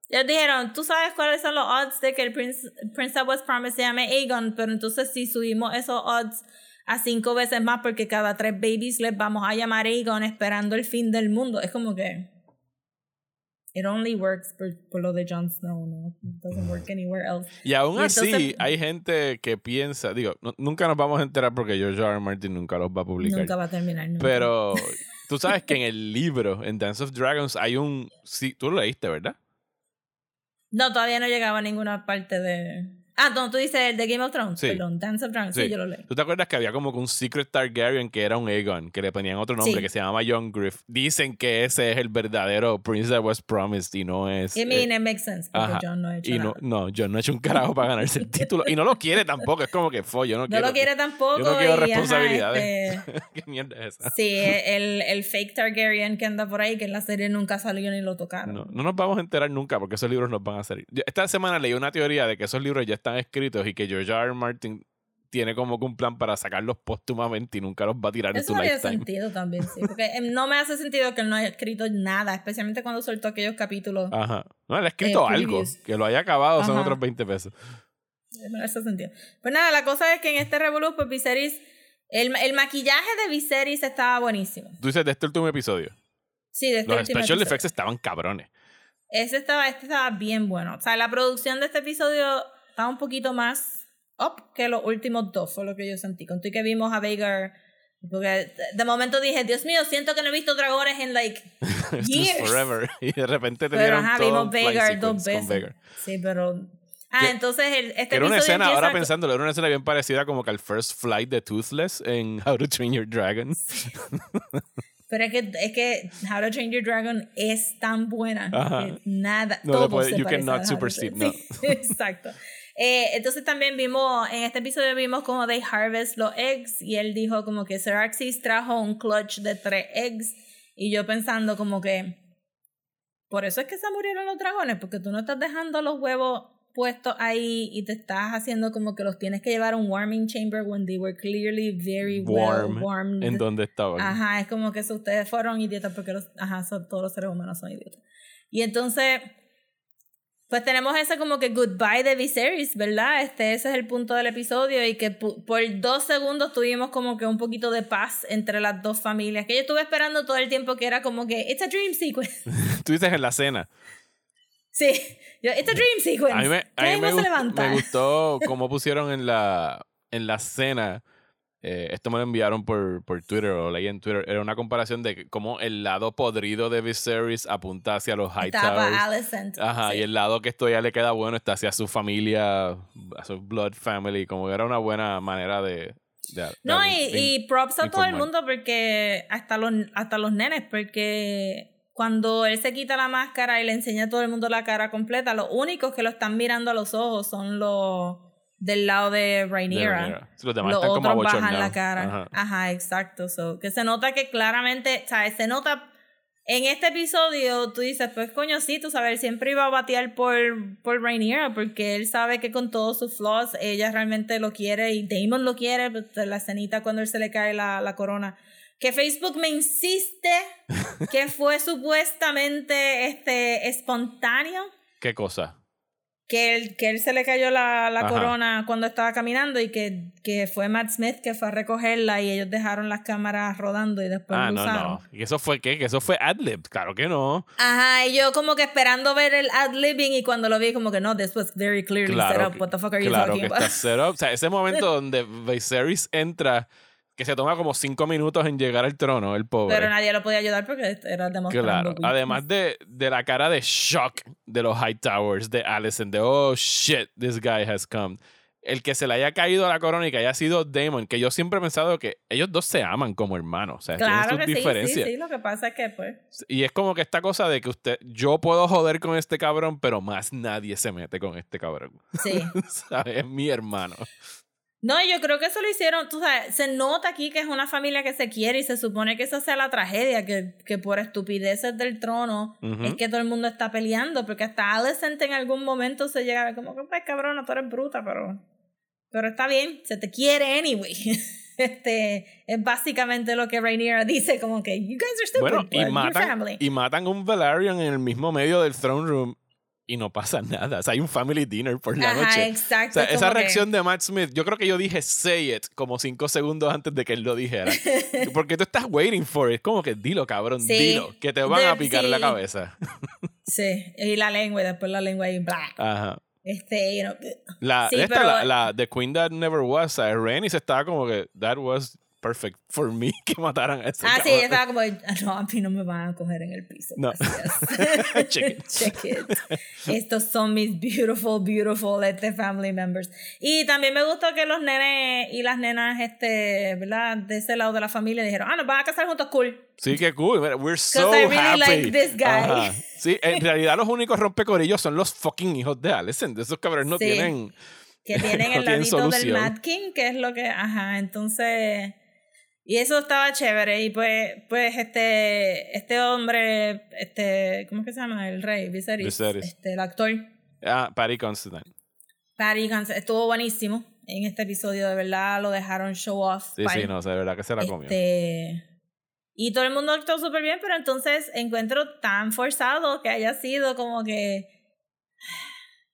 Ellos dijeron, tú sabes cuáles son los odds de que el Prince, Prince of West Promise se llame Aegon, pero entonces si subimos esos odds a cinco veces más porque cada tres babies les vamos a llamar Aegon esperando el fin del mundo. Es como que... It only works por, por lo de Jon Snow, no? It doesn't work anywhere else. Y aún Y así, entonces- hay gente que piensa, digo, no- nunca nos vamos a enterar porque George R. R. Martin nunca los va a publicar. Nunca va a terminar. nunca. Pero tú sabes que en el libro, en Dance of Dragons, hay un... Sí, tú lo leíste, ¿verdad? No, todavía no llegaba a ninguna parte de... Ah, no, tú dices el de Game of Thrones. Sí. Perdón, Dance of Dragons. Sí, Sí. yo lo leí. ¿Tú te acuerdas que había como que un Secret Targaryen que era un Aegon, que le ponían otro nombre Sí. que se llama Young Griff? Dicen que ese es el verdadero Prince that was promised y no es... I eh, mean, it makes sense, porque ajá. John no ha hecho y no, nada. no, John no ha hecho un carajo para ganarse el título. Y no lo quiere tampoco. Es como que fue, yo no, No quiero. lo quiere tampoco. Yo no quiero ajá, responsabilidades. este, ¿Qué mierda es esa? sí, el, el fake Targaryen que anda por ahí, que en la serie nunca salió ni lo tocaron. No, no nos vamos a enterar nunca porque esos libros nos van a salir. Esta semana leí una teoría de que esos libros ya están escritos y que George R. R. Martin tiene como que un plan para sacarlos póstumamente y nunca los va a tirar en Eso su haría lifetime. sentido también, sí. Porque em, no me hace sentido que él no haya escrito nada, especialmente cuando soltó aquellos capítulos. Ajá. No, él ha escrito Eh, algo. previews. Que lo haya acabado son otros 20 pesos. Me hace sentido. Pues nada, la cosa es que en este Revolú, pues Viserys, el, el maquillaje de Viserys estaba buenísimo. Tú dices de este último episodio. Sí, de este Los último special episodio. effects estaban cabrones. Ese estaba, este estaba bien bueno. O sea, la producción de este episodio estaba un poquito más up que los últimos dos, fue lo que yo sentí. Conté que vimos a Vhagar. Porque de momento dije, Dios mío, siento que no he visto dragones en like years. forever. Y de repente te Pero dieron ajá, todo vimos Vhagar dos veces. Sí, pero. Ah, entonces el, este era una escena, ahora pensándolo, era una escena bien parecida como que al first flight de Toothless en How to Train Your Dragon. Pero es que, es que How to Train Your Dragon es tan buena Ajá. que nada, No todo puede- se you parece cannot a How supersede, Train- Sí, exacto. Eh, entonces también vimos, en este episodio vimos como they harvest los eggs y él dijo como que Seraxis trajo un clutch de tres eggs y yo pensando como que por eso es que se murieron los dragones porque tú no estás dejando los huevos puestos ahí y te estás haciendo como que los tienes que llevar a un warming chamber when they were clearly very Warm. well warmed en donde estaban. Ajá, es como que ustedes fueron idiotas porque los, ajá, son- todos los seres humanos son idiotas. Y entonces, pues tenemos ese como que goodbye de Viserys, ¿verdad? Este, ese es el punto del episodio y que por dos segundos tuvimos como que un poquito de paz entre las dos familias, que yo estuve esperando todo el tiempo que era como que, it's a dream sequence. Tú dices en la cena. sí, yo, it's a dream sequence. A mí me, a mí me, gust- me gustó cómo pusieron en la, en la cena. Eh, esto me lo enviaron por, por Twitter o leí en Twitter. Era una comparación de cómo el lado podrido de Viserys apunta hacia los Hightowers. Alicent. Ajá, sí. y el lado que esto ya le queda bueno está hacia su familia, a su blood family, como que era una buena manera de... de- No, de- y, de- y props a todo el mundo porque hasta los, hasta los nenes, porque cuando él se quita la máscara y le enseña a todo el mundo la cara completa, los únicos que lo están mirando a los ojos son los del lado de de. Rhaenyra. Sí, Los demás Los están como otros bajan abochornados. la cara. Ajá. Ajá, exacto. So, que se nota que claramente, ¿sabes? Se nota en este episodio, tú dices, pues coño, sí, tú sabes, él siempre iba a batear por, por Rhaenyra porque él sabe que con todos sus flaws ella realmente lo quiere y Damon lo quiere, pues, la escenita cuando él se le cae la, la corona. Que Facebook me insiste que fue supuestamente este espontáneo ¿Qué cosa? Que él, que él se le cayó la, la corona cuando estaba caminando y que, que fue Matt Smith que fue a recogerla y ellos dejaron las cámaras rodando y después ah, lo no, usaron. no. ¿Y eso fue qué? Que eso fue adlib. Claro que no. Ajá, y yo como que esperando ver el ad-libbing y cuando lo vi como que no, this was very clearly set Claro, up. que- What the fuck are you claro talking que about? está set up. O sea, ese momento donde Viserys entra, que se toma como cinco minutos en llegar al trono, el pobre. Pero nadie lo podía ayudar porque era demostrando Claro, además de, de la cara de shock de los Hightowers, de Alicent, de oh shit, this guy has come. El que se le haya caído la corona y que haya sido Damon, que yo siempre he pensado que ellos dos se aman como hermanos, o sea, Claro tienen que sus sí, diferencias. sí, sí, lo que pasa es que pues... Y es como que esta cosa de que usted, yo puedo joder con este cabrón, pero más nadie se mete con este cabrón. Sí. ¿Sabes? Es mi hermano. No, yo creo que eso lo hicieron, tú sabes, se nota aquí que es una familia que se quiere y se supone que esa sea la tragedia, que, que por estupideces del trono es que todo el mundo está peleando, porque hasta Alicent en algún momento se llega a ver como que, pues cabrona, tú eres bruta, pero, pero está bien, se te quiere anyway. Este es básicamente lo que Rhaenyra dice, como que, you guys are stupid, Bueno, y matan, family. y matan a un Valerian en el mismo medio del throne room y no pasa nada. O sea, hay un family dinner por la Ajá, noche. O exacto. sea, es esa que- reacción de Matt Smith, yo creo que yo dije say it como cinco segundos antes de que él lo dijera. Porque tú estás waiting for it. Como que dilo, cabrón, Sí. dilo. Que te van a picar la cabeza. Sí, y la lengua, y después la lengua y bla. Ajá. Este, you know, La, Sí, esta, pero- la, la The Queen That Never Was, o sea, Rhaenys estaba como que that was perfect for me que mataran a ese Ah, sí, cabrón. ella estaba como, "Ah, no, a mí no me van a coger en el piso. No. gracias". Check it. Check it. Estos son mis beautiful, beautiful este, family members. Y también me gustó que los nenes y las nenas, este, ¿verdad? De ese lado de la familia dijeron, ah, nos van a casar juntos, cool. Sí, qué cool. We're so I really happy. like this guy. Ajá. Sí, en realidad los únicos rompecorillos son los fucking hijos de Alicent. Esos cabrones no Sí. tienen... Que tienen No el ladito del. Mad King, que es lo que, ajá, entonces... Y eso estaba chévere. Y pues, pues este, este hombre, este, ¿cómo es que se llama? El rey, Viserys. Viserys. Este, el actor. Ah, Patty Constantine. Patty Gans- estuvo buenísimo en este episodio, de verdad lo dejaron show off. Sí, Patty. sí, no, o sea, de verdad que se la comió. Este, y todo el mundo actuó súper bien, pero entonces encuentro tan forzado que haya sido como que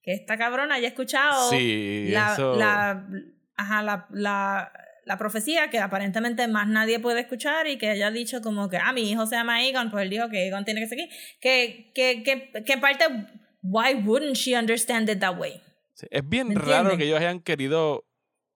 que esta cabrona haya escuchado Sí, la, eso... la, ajá, la, la, la profecía que aparentemente más nadie puede escuchar y que haya dicho como que, ah, mi hijo se llama Aegon, pues él dijo que Aegon tiene que seguir. Que, que, que, que en parte, why wouldn't she understand it that way? Sí, Es bien ¿Me raro que ellos hayan querido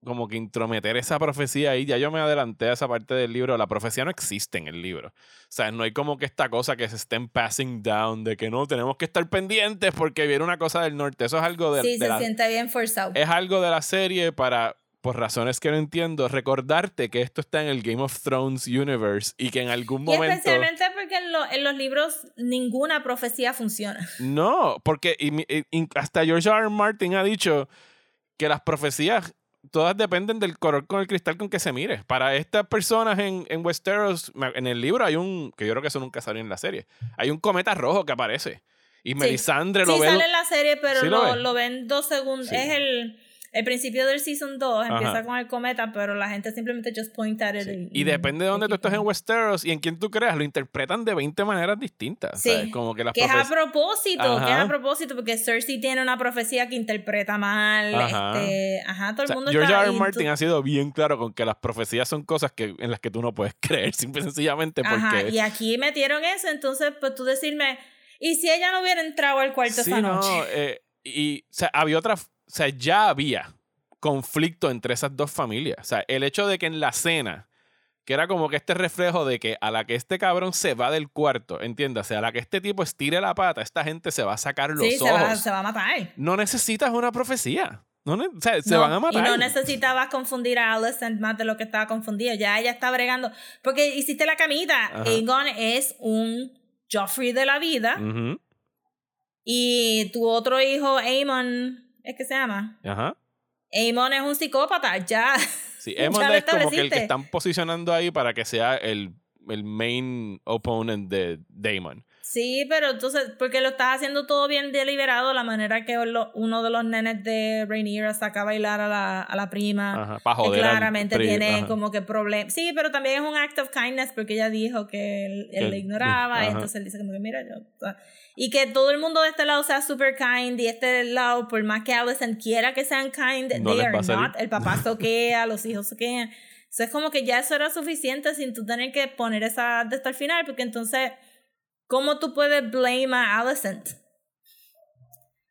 como que intrometer esa profecía ahí. Ya yo me adelanté a esa parte del libro. La profecía no existe en el libro. O sea, no hay como que esta cosa que se estén passing down de que no, tenemos que estar pendientes porque viene una cosa del norte. Eso es algo de, sí, de se la, siente bien forzado. es algo de la serie para, por razones que no entiendo, recordarte que esto está en el Game of Thrones universe y que en algún Y momento... especialmente porque en, lo- en los libros ninguna profecía funciona. No, porque y y- y hasta George R. R. Martin ha dicho que las profecías todas dependen del color con el cristal con que se mire. Para estas personas en, en Westeros, en el libro hay un, que yo creo que eso nunca salió en la serie, hay un cometa rojo que aparece. Y Melisandre lo sí ve... sale en la serie, pero ¿Sí lo lo, ven dos segundos. Sí. Es el, el principio del season 2, empieza con el cometa, pero la gente simplemente just point at it. Sí. Y, Y depende de dónde tú estés en Westeros y en quién tú creas, lo interpretan de 20 maneras distintas. Sí. ¿sabes? Como que las Que es a propósito, que es a propósito, porque Cersei tiene una profecía que interpreta mal. Ajá. Este, ajá, todo O el sea, mundo George R. Martin tú- ha sido bien claro con que las profecías son cosas que, en las que tú no puedes creer, simple y sencillamente porque... Ajá, y aquí metieron eso, entonces, pues tú decirme, ¿y si ella no hubiera entrado al cuarto Sí, esa no, noche? eh, y o sea, había otra, sea, ya había conflicto entre esas dos familias. O sea, el hecho de que en la cena, que era como que este reflejo de que a la que este cabrón se va del cuarto, entiéndase, a la que este tipo estire la pata, esta gente se va a sacar los sí, se ojos. va, se va a matar. No necesitas una profecía. No, o sea, se No, van a matar. Y no necesitabas confundir a Alicent más de lo que estaba confundida. Ya ella está bregando. Porque hiciste la camita. Ajá. Aegon es un Joffrey de la vida. Y tu otro hijo, Aemon, ¿es que se llama? Ajá. Aemon es un psicópata. Ya. Sí, Ya lo es como que el que están posicionando ahí para que sea el, el main opponent de Damon. Sí, pero entonces, porque lo estás haciendo todo bien deliberado, la manera que lo- uno de los nenes de Rhaenyra saca a bailar a la, a la prima. Ajá, para que joder. al claramente tiene ajá. como que problemas. Sí, pero también es un act of kindness porque ella dijo que él, él Que- le ignoraba y entonces él dice como que mira yo... ah". Y que todo el mundo de este lado sea super kind y este lado, por más que Alicent quiera que sean kind, No they are not. El papá soquea, los hijos soquean. Eso es como que ya eso era suficiente sin tú tener que poner esa de hasta el final porque entonces, ¿cómo tú puedes blame a Alicent?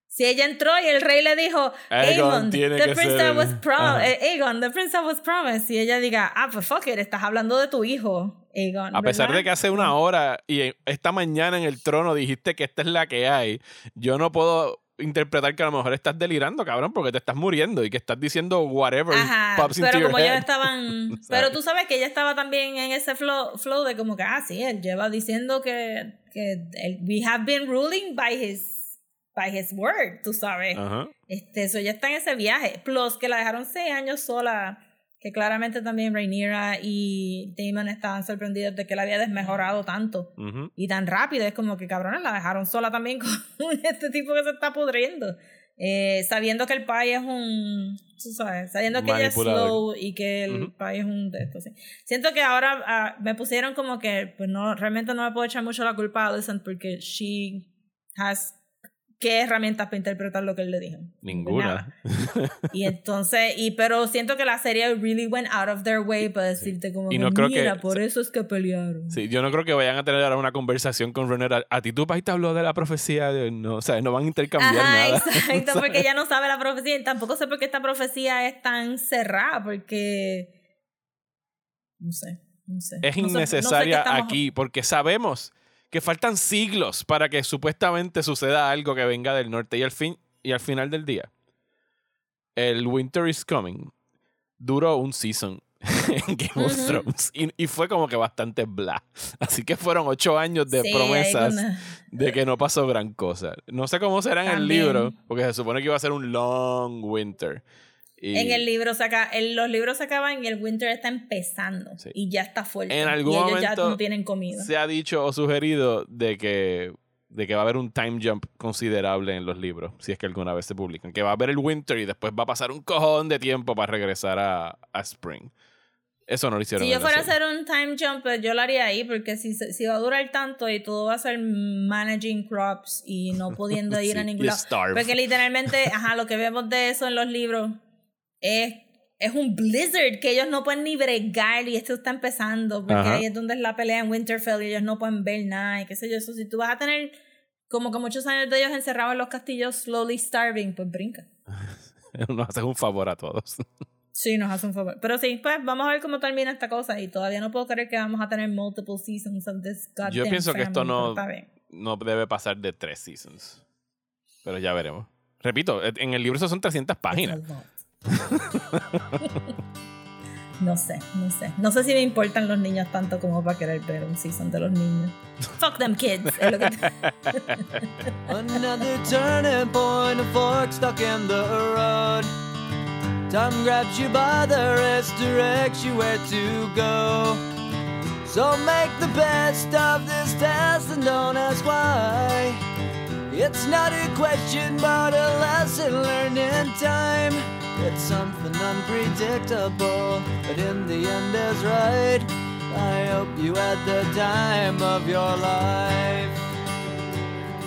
Si ella entró y el rey le dijo, Aegon the que prince ser that el- was prom Ajá. eh, Aegon, the prince that was promised. Y ella diga, ah, pues fuck it, estás hablando de tu hijo, A pesar ¿verdad? de que hace una hora y esta mañana en el trono dijiste que esta es la que hay, yo no puedo interpretar que a lo mejor estás delirando, cabrón, porque te estás muriendo y que estás diciendo whatever Ajá, pops into pero your como head. estaban. Pero tú sabes que ella estaba también en ese flow, flow de como que, ah, sí, él lleva diciendo que, que we have been ruling by his by his word, tú sabes. Ajá. Este, eso ya está en ese viaje. Plus que la dejaron seis años sola, que claramente también Rhaenyra y Damon estaban sorprendidos de que la había desmejorado tanto y tan rápido. Es como que cabrones la dejaron sola también con este tipo que se está pudriendo. Eh, sabiendo que el país es un, tú sabes, sabiendo que ella es slow y que el país es un de estos. sí. Siento que ahora ah, me pusieron como que, pues no, realmente no me puedo echar mucho la culpa a Alicent porque she has qué herramientas para interpretar lo que él le dijo. Ninguna. Y entonces, y pero siento que la serie really went out of their way para decirte como Y que que- mira, por eso es que pelearon. Sí, yo no creo que vayan a tener ahora una conversación con Renner. A, ti tu país te habló de la profecía. de- no, o sea, no van a intercambiar Ajá, nada. exacto, ¿sabes? porque ella no sabe la profecía y tampoco sé por qué esta profecía es tan cerrada, porque no sé, no sé. Es No sé- no sé innecesaria aquí porque sabemos que faltan siglos para que supuestamente suceda algo que venga del norte. Y al fin y al final del día el Winter is Coming. Duró un season en Game of. Thrones. Y, y fue como que bastante bla. Así que fueron ocho años de Sí, promesas de que no pasó gran cosa. No sé cómo será en el libro porque se supone que iba a ser un long winter Y En el libro se acaba, en los libros se acaban y el winter está empezando Sí. y ya está fuerte. En algún y ellos ya momento no tienen comida. se ha dicho o sugerido de que, de que va a haber un time jump considerable en los libros, si es que alguna vez se publican. Que va a haber el winter y después va a pasar un cojón de tiempo para regresar a, a spring. Eso no lo hicieron. Si yo fuera a hacer un time jump, pues, yo lo haría ahí, porque si, si va a durar tanto y todo va a ser managing crops y no pudiendo ir Sí, a ningún lado. starve. Porque literalmente, ajá, lo que vemos de eso en los libros es, es un blizzard que ellos no pueden ni bregar y esto está empezando, porque Ajá. ahí es donde es la pelea en Winterfell y ellos no pueden ver nada y qué sé yo. Eso, si tú vas a tener como que muchos años de ellos encerrados en los castillos slowly starving, pues brinca. Nos haces un favor a todos. Sí, nos hace un favor. Pero sí, pues vamos a ver cómo termina esta cosa y todavía no puedo creer que vamos a tener multiple seasons of this goddamn Yo pienso que esto no-. No debe pasar de tres seasons. Pero ya veremos. Repito, en el libro eso son 300 páginas. no sé, no sé. No sé si me importan los niños tanto como para querer ver un season de los niños. Fuck them kids. es lo que Another turning point, a fork stuck in the road. Time grabs you by the wrist, directs you where to go. So make the best of this test and don't ask why. It's not a question, but a lesson learned in time. It's something unpredictable, but in the end is right. I hope you had the time of your life.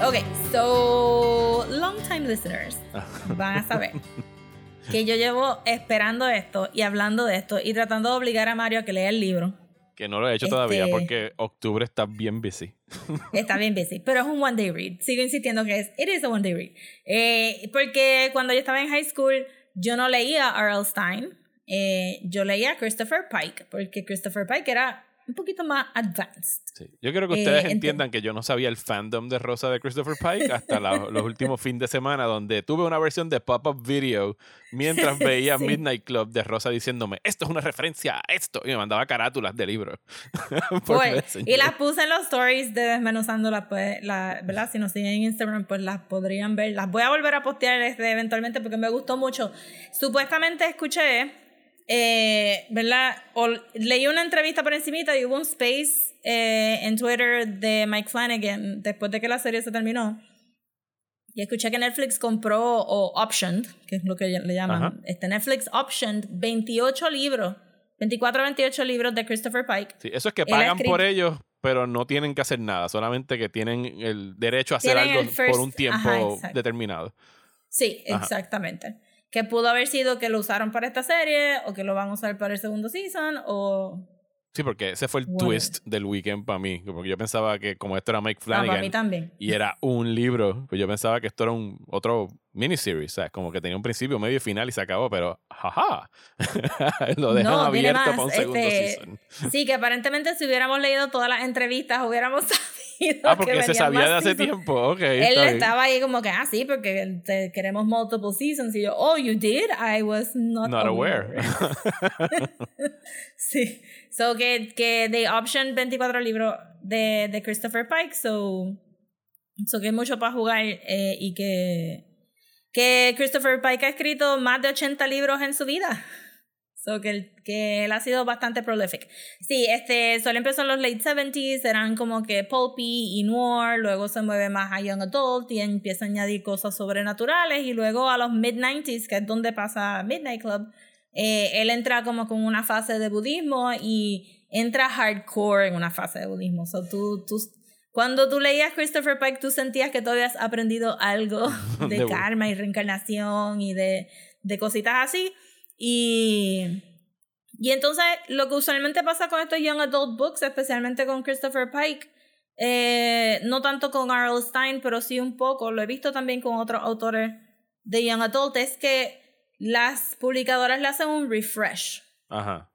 Ok, so long time listeners van a saber que yo llevo esperando esto y hablando de esto y tratando de obligar a Mario a que lea el libro. Que no lo he hecho todavía Este- porque octubre está bien busy. Está bien busy, pero es un one day read. Sigo insistiendo que es, it is a one day read. Eh, porque cuando yo estaba en high school, yo no leía R.L. Stein, eh, yo leía Christopher Pike, porque Christopher Pike era un poquito más advanced. Sí. Yo quiero que Eh, ustedes enti- entiendan que yo no sabía el fandom de Rosa de Christopher Pike hasta la- los últimos fines de semana, donde tuve una versión de pop-up video mientras veía Sí. Midnight Club de Rosa diciéndome, esto es una referencia a esto, y me mandaba carátulas de libros. Pues, y las puse en los stories de Desmenuzándolas, pues, la, ¿verdad? Si nos siguen en Instagram, pues las podrían ver. Las voy a volver a postear este, eventualmente porque me gustó mucho. Supuestamente escuché, eh, ¿verdad? O, leí una entrevista por encimita y hubo un space eh, en Twitter de Mike Flanagan después de que la serie se terminó. Y escuché que Netflix compró o optioned, que es lo que le llaman, Ajá. este Netflix optioned 28 libros, 24 28 libros de Christopher Pike. Sí, eso es que pagan por ellos, pero no tienen que hacer nada, solamente que tienen el derecho a hacer Tienen algo first- por un tiempo ajá, determinado. Sí, Ajá. exactamente. Que pudo haber sido que lo usaron para esta serie o que lo van a usar para el segundo season o... Sí, porque ese fue el twist del weekend para mí, porque yo pensaba que como esto era Mike Ah, para Flanagan, mí también. y era un libro. Pues yo pensaba que esto era un otro miniseries, ¿sabes? Como que tenía un principio, medio y final y se acabó, pero jaja. Lo dejan No, abierto para un segundo este, season. Sí, que aparentemente si hubiéramos leído todas las entrevistas hubiéramos sabido Ah, que porque se venían sabía de hace tiempo. Ok. Él estaba ahí como que, ah, sí, porque te- queremos multiple seasons. Y yo, oh, you did? I was not, Not aware. sí. So que, que they option 24 libros de, de Christopher Pike, so So que hay mucho para jugar eh, y que, que Christopher Pike ha escrito más de 80 libros en su vida. So que, que él ha sido bastante prolific. Sí, este, solo empezó en los late 70s, eran como que pulpy y noir, luego se mueve más a young adult y empieza a añadir cosas sobrenaturales y luego a los mid 90s, que es donde pasa Midnight Club, eh, él entra como con una fase de budismo y entra hardcore en una fase de budismo. So, tú, tú, cuando tú leías Christopher Pike, tú sentías que tú habías aprendido algo de De- karma y reencarnación y de, de cositas así. Y, y entonces lo que usualmente pasa con estos Young Adult Books, especialmente con Christopher Pike, eh, no tanto con R.L. Stein, pero sí un poco, lo he visto también con otros autores de Young Adult, es que las publicadoras le hacen un refresh. Ajá.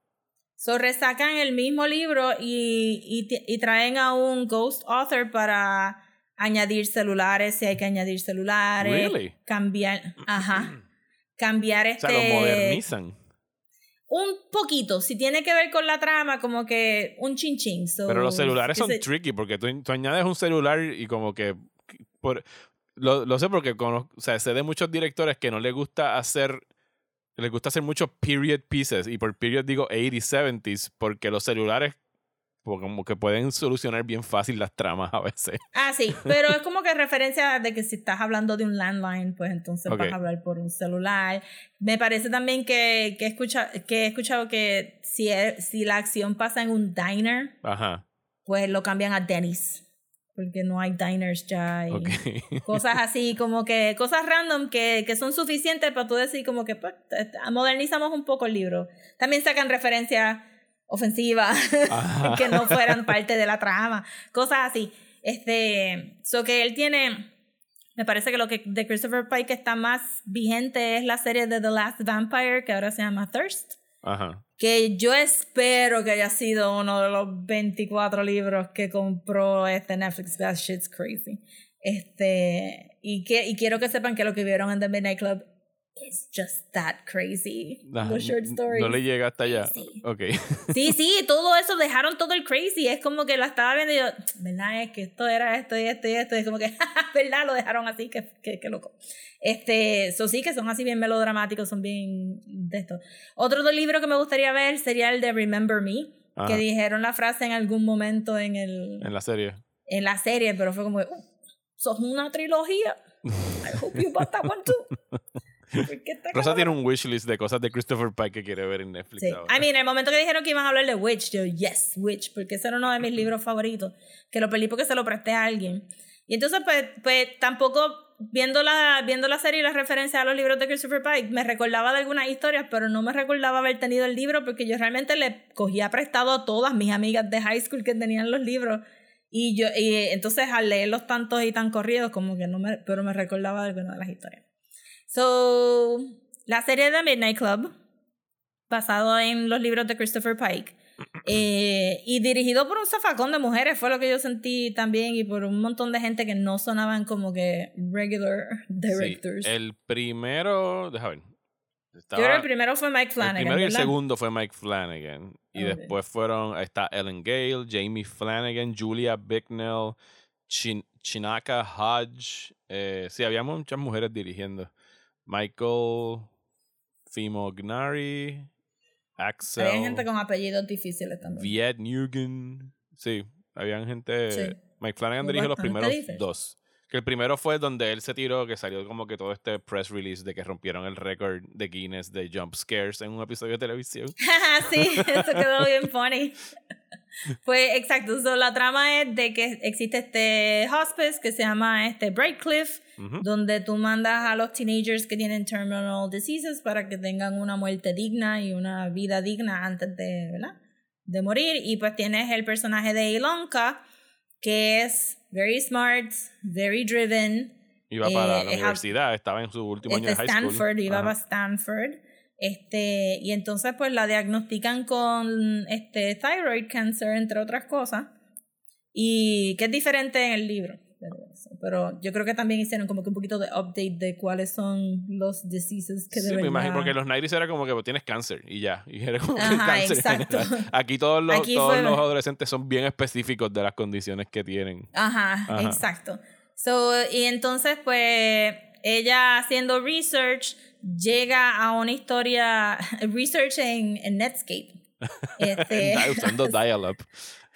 So resacan el mismo libro y, y, traen a un ghost author para añadir celulares, si hay que añadir celulares, Really? cambiar, ajá, cambiar O este, sea, lo modernizan. un poquito, si tiene que ver con la trama, como que un chin chin. So, Pero los celulares son tricky porque tú, tú añades un celular y como que... Por, lo, lo sé porque conozco, o sea, sé de muchos directores que no les gusta hacer... Les gusta hacer muchos period pieces y por period digo 80s, 70s porque los celulares como que pueden solucionar bien fácil las tramas a veces. Ah, sí, pero es como que referencia de que si estás hablando de un landline, pues entonces vas a hablar por un celular. Me parece también que, que, escucha, que he escuchado que si, es- si la acción pasa en un diner, Ajá. pues lo cambian a Denny's, porque no hay diners ya. Y. Cosas así, como que cosas random que, que son suficientes para tú decir como que pues, eh, modernizamos un poco el libro. También sacan referencias ofensivas que no fueran parte de la trama, cosas así. Este, so que él tiene, me parece que lo que de Christopher Pike está más vigente es la serie de The Last Vampire, que ahora se llama Thirst, Ajá. que yo espero que haya sido uno de los 24 libros que compró este Netflix. That shit's crazy. Este, y, que, y quiero que sepan que lo que vieron en The Midnight Club is just that crazy. Los short stories. No le llega hasta allá. Sí. Ok. Sí, sí, todo eso dejaron todo el crazy. Es como que la estaba viendo y yo, ¿verdad? Es que esto era esto y esto y esto. Es como que, ¿verdad? Lo dejaron así, que, que, que loco. Este, eso sí, que son así bien melodramáticos, son bien de esto. Otro libro que me gustaría ver sería el de Remember Me, Ajá. que dijeron la frase en algún momento en, el, En la serie. en la serie, pero fue como, que, "Uh, sos una trilogía. I hope you bought that one too. ¿Por qué está Rosa tiene un wishlist de cosas de Christopher Pike que quiere ver en Netflix Sí. ahora. I mean, el momento que dijeron que iban a hablar de Witch, yo, yes, Witch, porque ese era uno de mis libros favoritos, que lo perdí porque se lo presté a alguien. Y entonces, pues, pues tampoco, viendo la, viendo la serie y las referencias a los libros de Christopher Pike, me recordaba de algunas historias, pero no me recordaba haber tenido el libro porque yo realmente le cogía prestado a todas mis amigas de high school que tenían los libros. Y yo, y entonces al leerlos tantos y tan corridos, como que no me, pero me recordaba de algunas de las historias. So, la serie de Midnight Club, basado en los libros de Christopher Pike, eh, y dirigido por un zafacón de mujeres, fue lo que yo sentí también, y por un montón de gente que no sonaban como que regular Sí, directors. el primero, deja ver. yo creo que el primero fue Mike el Flanagan. primero y el ¿verdad? segundo fue Mike Flanagan. Y después fueron, está Ellen Gale, Jamie Flanagan, Julia Bicknell, Chin- Chinaka Hodge. Eh, sí, había muchas mujeres dirigiendo. Michael Fimognari, Axel, Había gente con apellidos difíciles también. Viet Nugent. Sí, habían gente. Sí. Mike Flanagan dirigió los primeros dos. Que el primero fue donde él se tiró, que salió como que todo este press release de que rompieron el récord de Guinness de jump scares en un episodio de televisión. sí, eso quedó bien funny. Pues exacto, so, la trama es de que existe este hospice que se llama este Brightcliff, Ujú. donde tú mandas a los teenagers que tienen terminal diseases para que tengan una muerte digna y una vida digna antes de, ¿verdad? de morir. Y pues tienes el personaje de Ilonka, que es very smart, very driven. Iba para Eh, la a- universidad, estaba en su último año de high school. Stanford, iba Ajá. para Stanford. Este, y entonces pues la diagnostican con este thyroid cancer, entre otras cosas. Y que es diferente en el libro. Pero, yo creo que también hicieron como que un poquito de update de cuáles son los diseases que Sí, de me imagino, porque los 90s era como que pues, tienes cáncer y ya. Y era como Ajá, cáncer. exacto. Aquí todos los, Aquí todos fue- los adolescentes son bien específicos de las condiciones que tienen. Ajá, Ajá. exacto. So, y entonces, pues, ella haciendo research llega a una historia, research en, en Netscape. Este, Usando dial-up.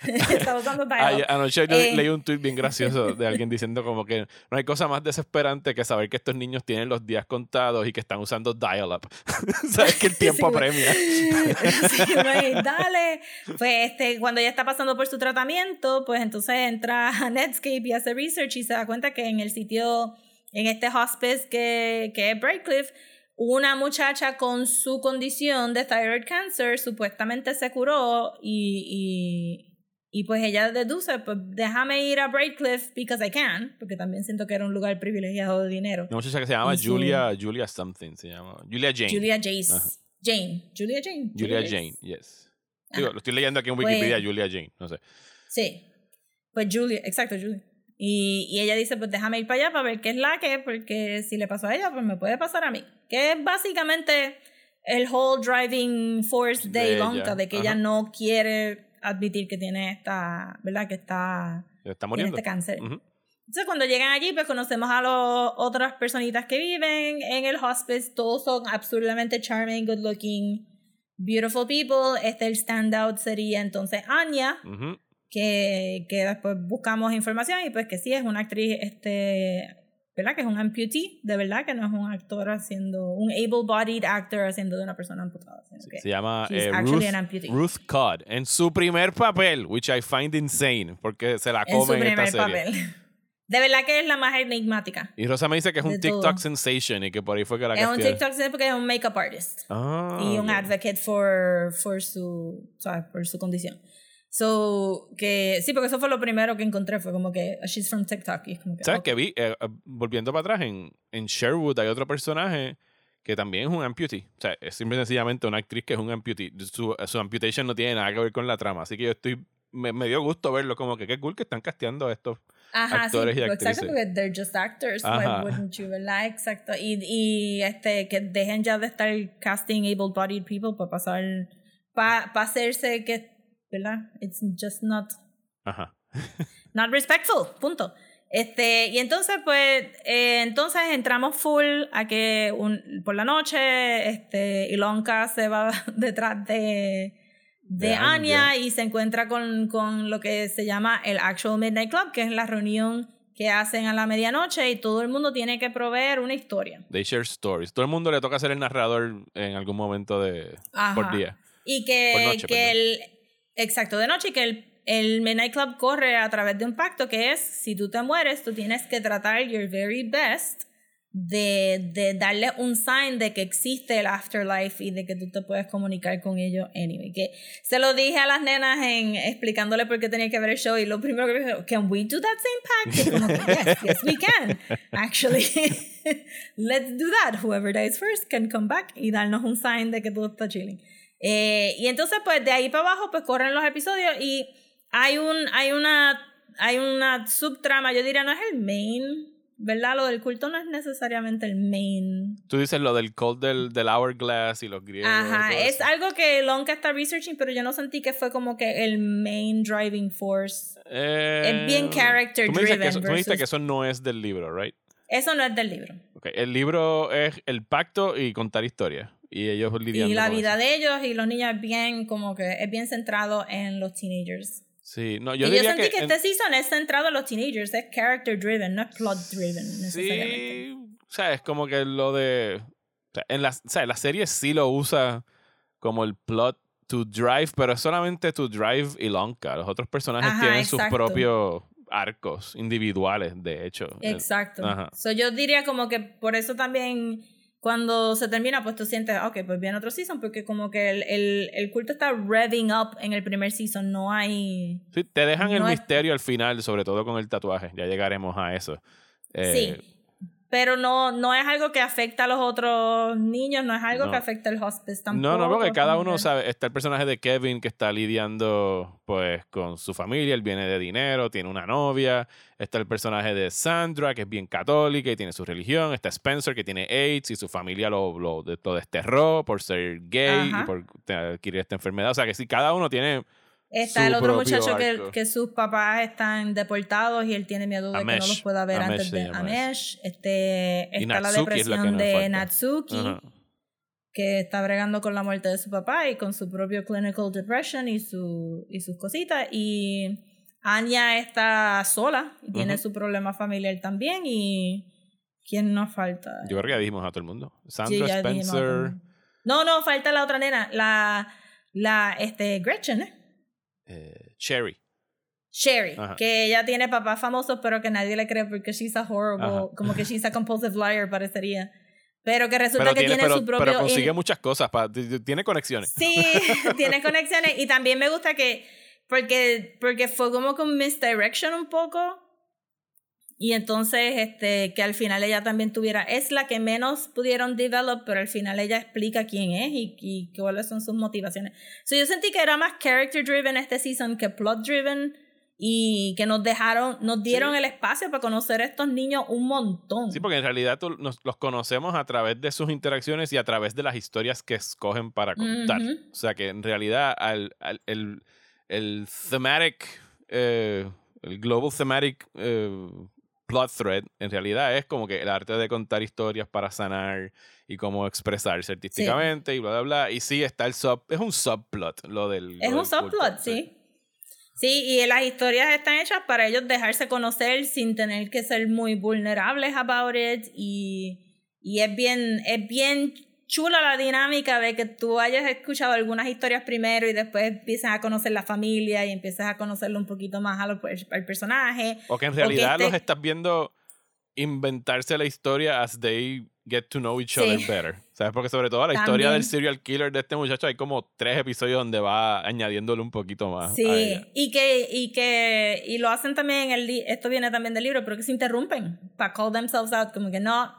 Está usando dial-up. anoche yo Eh. leí un tweet bien gracioso de alguien diciendo como que no hay cosa más desesperante que saber que estos niños tienen los días contados y que están usando dial-up. Sabes que el tiempo Sí, apremia. Sí, dale. Pues este, cuando ella está pasando por su tratamiento, pues entonces entra a Netscape y hace research y se da cuenta que en el sitio, en este hospice que, que es Brightcliff, una muchacha con su condición de thyroid cancer supuestamente se curó y, y, y pues ella deduce, pues déjame ir a Brightcliff because I can, porque también siento que era un lugar privilegiado de dinero. Una muchacha que se llama Y su- Julia, Julia something, se llama. Julia Jane. Julia Jace. Ajá. Jane. Julia Jane. Julia. Jane, yes. Digo, lo estoy leyendo aquí en Pues- Wikipedia, Julia Jane, no sé. Sí. Pues Julia, exacto, Julia. Y, y ella dice, pues déjame ir para allá para ver qué es la que, porque si le pasó a ella, pues me puede pasar a mí. Que es básicamente el whole driving force de, De Ilonka, ella, de que ajá. ella no quiere admitir que tiene esta, ¿verdad? Que está, Está tiene muriendo. este cáncer. Ujú. Entonces cuando llegan allí, pues conocemos a las otras personitas que viven en el hospice. Todos son absolutamente charming, good looking, beautiful people. Este el standout sería entonces Anya Ujú. Que, que después buscamos información y pues que sí es una actriz, este, ¿verdad? Que es un amputee, de verdad que no es un actor haciendo, un able-bodied actor haciendo de una persona amputada. sino que Se llama eh, Ruth. Ruth Codd en su primer papel, which I find insane, porque se la en su come en, esta primer serie. papel. De verdad que es la más enigmática. Y Rosa me dice que es un TikTok todo. sensation y que por ahí fue que la Es un. TikTok sí, porque es un makeup artist. Ah, y un advocate for, for, su, ¿sabes? por su condición. So, que sí, porque eso fue lo primero que encontré, fue como que she's from TikTok. Y es como que, ¿Sabes ok. qué vi? Eh, eh, volviendo para atrás, en, en Sherwood hay otro personaje que también es un amputee. O sea, es simple y sencillamente una actriz que es un amputee. Su, su amputation no tiene nada que ver con la trama. Así que yo estoy. Me, me dio gusto verlo, como que qué cool que están casteando a estos. Ajá, actores sí, y actrices. exacto, porque they're just actors, Ajá. why wouldn't you, ¿verdad? Exacto. Y, y este, que dejen ya de estar casting able-bodied people para pasar, para hacerse que, ¿verdad? It's just not, Ajá. not respectful, punto. Este, y entonces, pues, eh, entonces entramos full a que un, por la noche, este, Ilonka se va detrás de, de, De Anya, Anya. y se encuentra con, con lo que se llama el Actual Midnight Club, que es la reunión que hacen a la medianoche y todo el mundo tiene que proveer una historia. They share stories. Todo el mundo le toca ser el narrador en algún momento de por día. Y que, noche, que perdón. el. Exacto, de noche, y que el, el Midnight Club corre a través de un pacto que es: si tú te mueres, tú tienes que tratar your very best de, de darle un sign de que existe el afterlife y de que tú te puedes comunicar con ellos anyway. Que se lo dije a las nenas en explicándole por qué tenía que ver el show y lo primero que me dijo, can we do that same pact? Como yes, yes we can. Actually, let's do that. Whoever dies first can come back y darnos un sign de que todo está chilling. Eh, y entonces, pues de ahí para abajo, pues corren los episodios y hay un, hay una, hay una subtrama, yo diría no es el main, ¿verdad? Lo del culto no es necesariamente el main. Tú dices lo del cult del, del hourglass y los griegos. Ajá, es algo que Lonka está researching, pero yo no sentí que fue como que el main driving force. Eh, bien character tú dices que driven eso, tú me dijiste versus- que eso no es del libro, right? Eso no es del libro. Ok, El libro es el pacto y contar historias. Y ellos lidiando Y la con vida eso. de ellos y los niños es bien, como que es bien centrado en los teenagers. Sí, no, yo y yo sentí que. que, en- este season es centrado en los teenagers, es character driven, no es plot driven. Sí, o sea, es como que lo de. O sea, en la, o sea, la serie sí lo usa como el plot to drive, pero es solamente to drive y Lonka. Los otros personajes Ajá, tienen sus propios arcos individuales, de hecho. Exacto. Ajá. So, yo diría como que por eso también cuando se termina, pues tú sientes, ok, pues viene otro season, porque como que el, el, el culto está revving up en el primer season, no hay... Sí, te dejan el misterio al final, sobre todo con el tatuaje. Ya llegaremos a eso. Eh, sí. Pero no, no es algo que afecta a los otros niños, no es algo No. que afecta al hospice tampoco. No, no, porque cada uno sabe. Está el personaje de Kevin que está lidiando pues con su familia, él viene de dinero, tiene una novia. Está el personaje de Sandra, que es bien católica y tiene su religión. Está Spencer, que tiene AIDS y su familia lo, lo, lo desterró por ser gay Ajá. y por adquirir esta enfermedad. O sea que sí, cada uno tiene Está Su el otro muchacho que, sus papás están deportados y él tiene miedo de que no los pueda ver Amesh antes de Amesh. Este, está la Natsuki es la depresión de. Natsuki, que está bregando con la muerte de su papá y con su propio clinical depression y, su, y sus cositas. Y Anya está sola y tiene su problema familiar también. Y ¿quién nos falta? Yo creo que ya dijimos a todo el mundo. Sandra Spencer. No, no, falta la otra nena, la, la este, Gretchen, ¿eh? Eh, Cherry. Sherry, Ajá. que ella tiene papás famosos, pero que nadie le cree porque she's a horrible, Ajá. como que she's a compulsive liar, parecería. Pero que resulta Pero que tiene, tiene pero, su propio. pero consigue muchas cosas. pa- tiene conexiones. Sí, tiene conexiones. Y también me gusta que. Porque, porque fue como con misdirection un poco. Y entonces, este, que al final ella también tuviera. Es la que menos pudieron develop, pero al final ella explica quién es y, y cuáles son sus motivaciones. So, yo sentí que era más character driven este season que plot driven. Y que nos dejaron, nos dieron Sí. el espacio para conocer a estos niños un montón. Sí, porque en realidad tú- nos- los conocemos a través de sus interacciones y a través de las historias que escogen para contar. Ujú. O sea que en realidad al, al- el, el thematic, eh, el global thematic eh, plot thread, en realidad es como que el arte de contar historias para sanar y cómo expresarse artísticamente y bla, bla, bla. Y sí, está el sub, es un subplot lo del... Es lo un del subplot, sí. Sí, y las historias están hechas para ellos dejarse conocer sin tener que ser muy vulnerables about it. Y, y es bien, es bien chula la dinámica de que tú hayas escuchado algunas historias primero y después empiezas a conocer la familia y empiezas a conocerlo un poquito más a lo- al personaje. O que en realidad este- los estás viendo inventarse la historia as they get to know each Sí. other better. ¿Sabes? Porque sobre todo la historia del También. serial killer de este muchacho hay como tres episodios donde va añadiéndole un poquito más. a Sí, y que, y que, y lo hacen también en el, esto viene también del libro, pero que se interrumpen para call themselves out, como que no,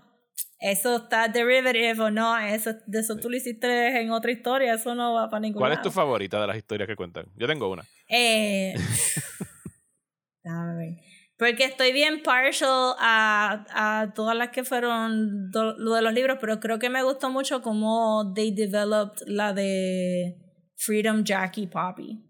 eso está derivative o no, eso, de eso tú lo hiciste en otra historia, eso no va para ningún ¿Cuál es tu favorita de las historias que cuentan? Yo tengo una. Eh, ver. Porque estoy bien partial a, a todas las que fueron do- lo de los libros, pero creo que me gustó mucho cómo they developed la de Freedom Jackie Poppy.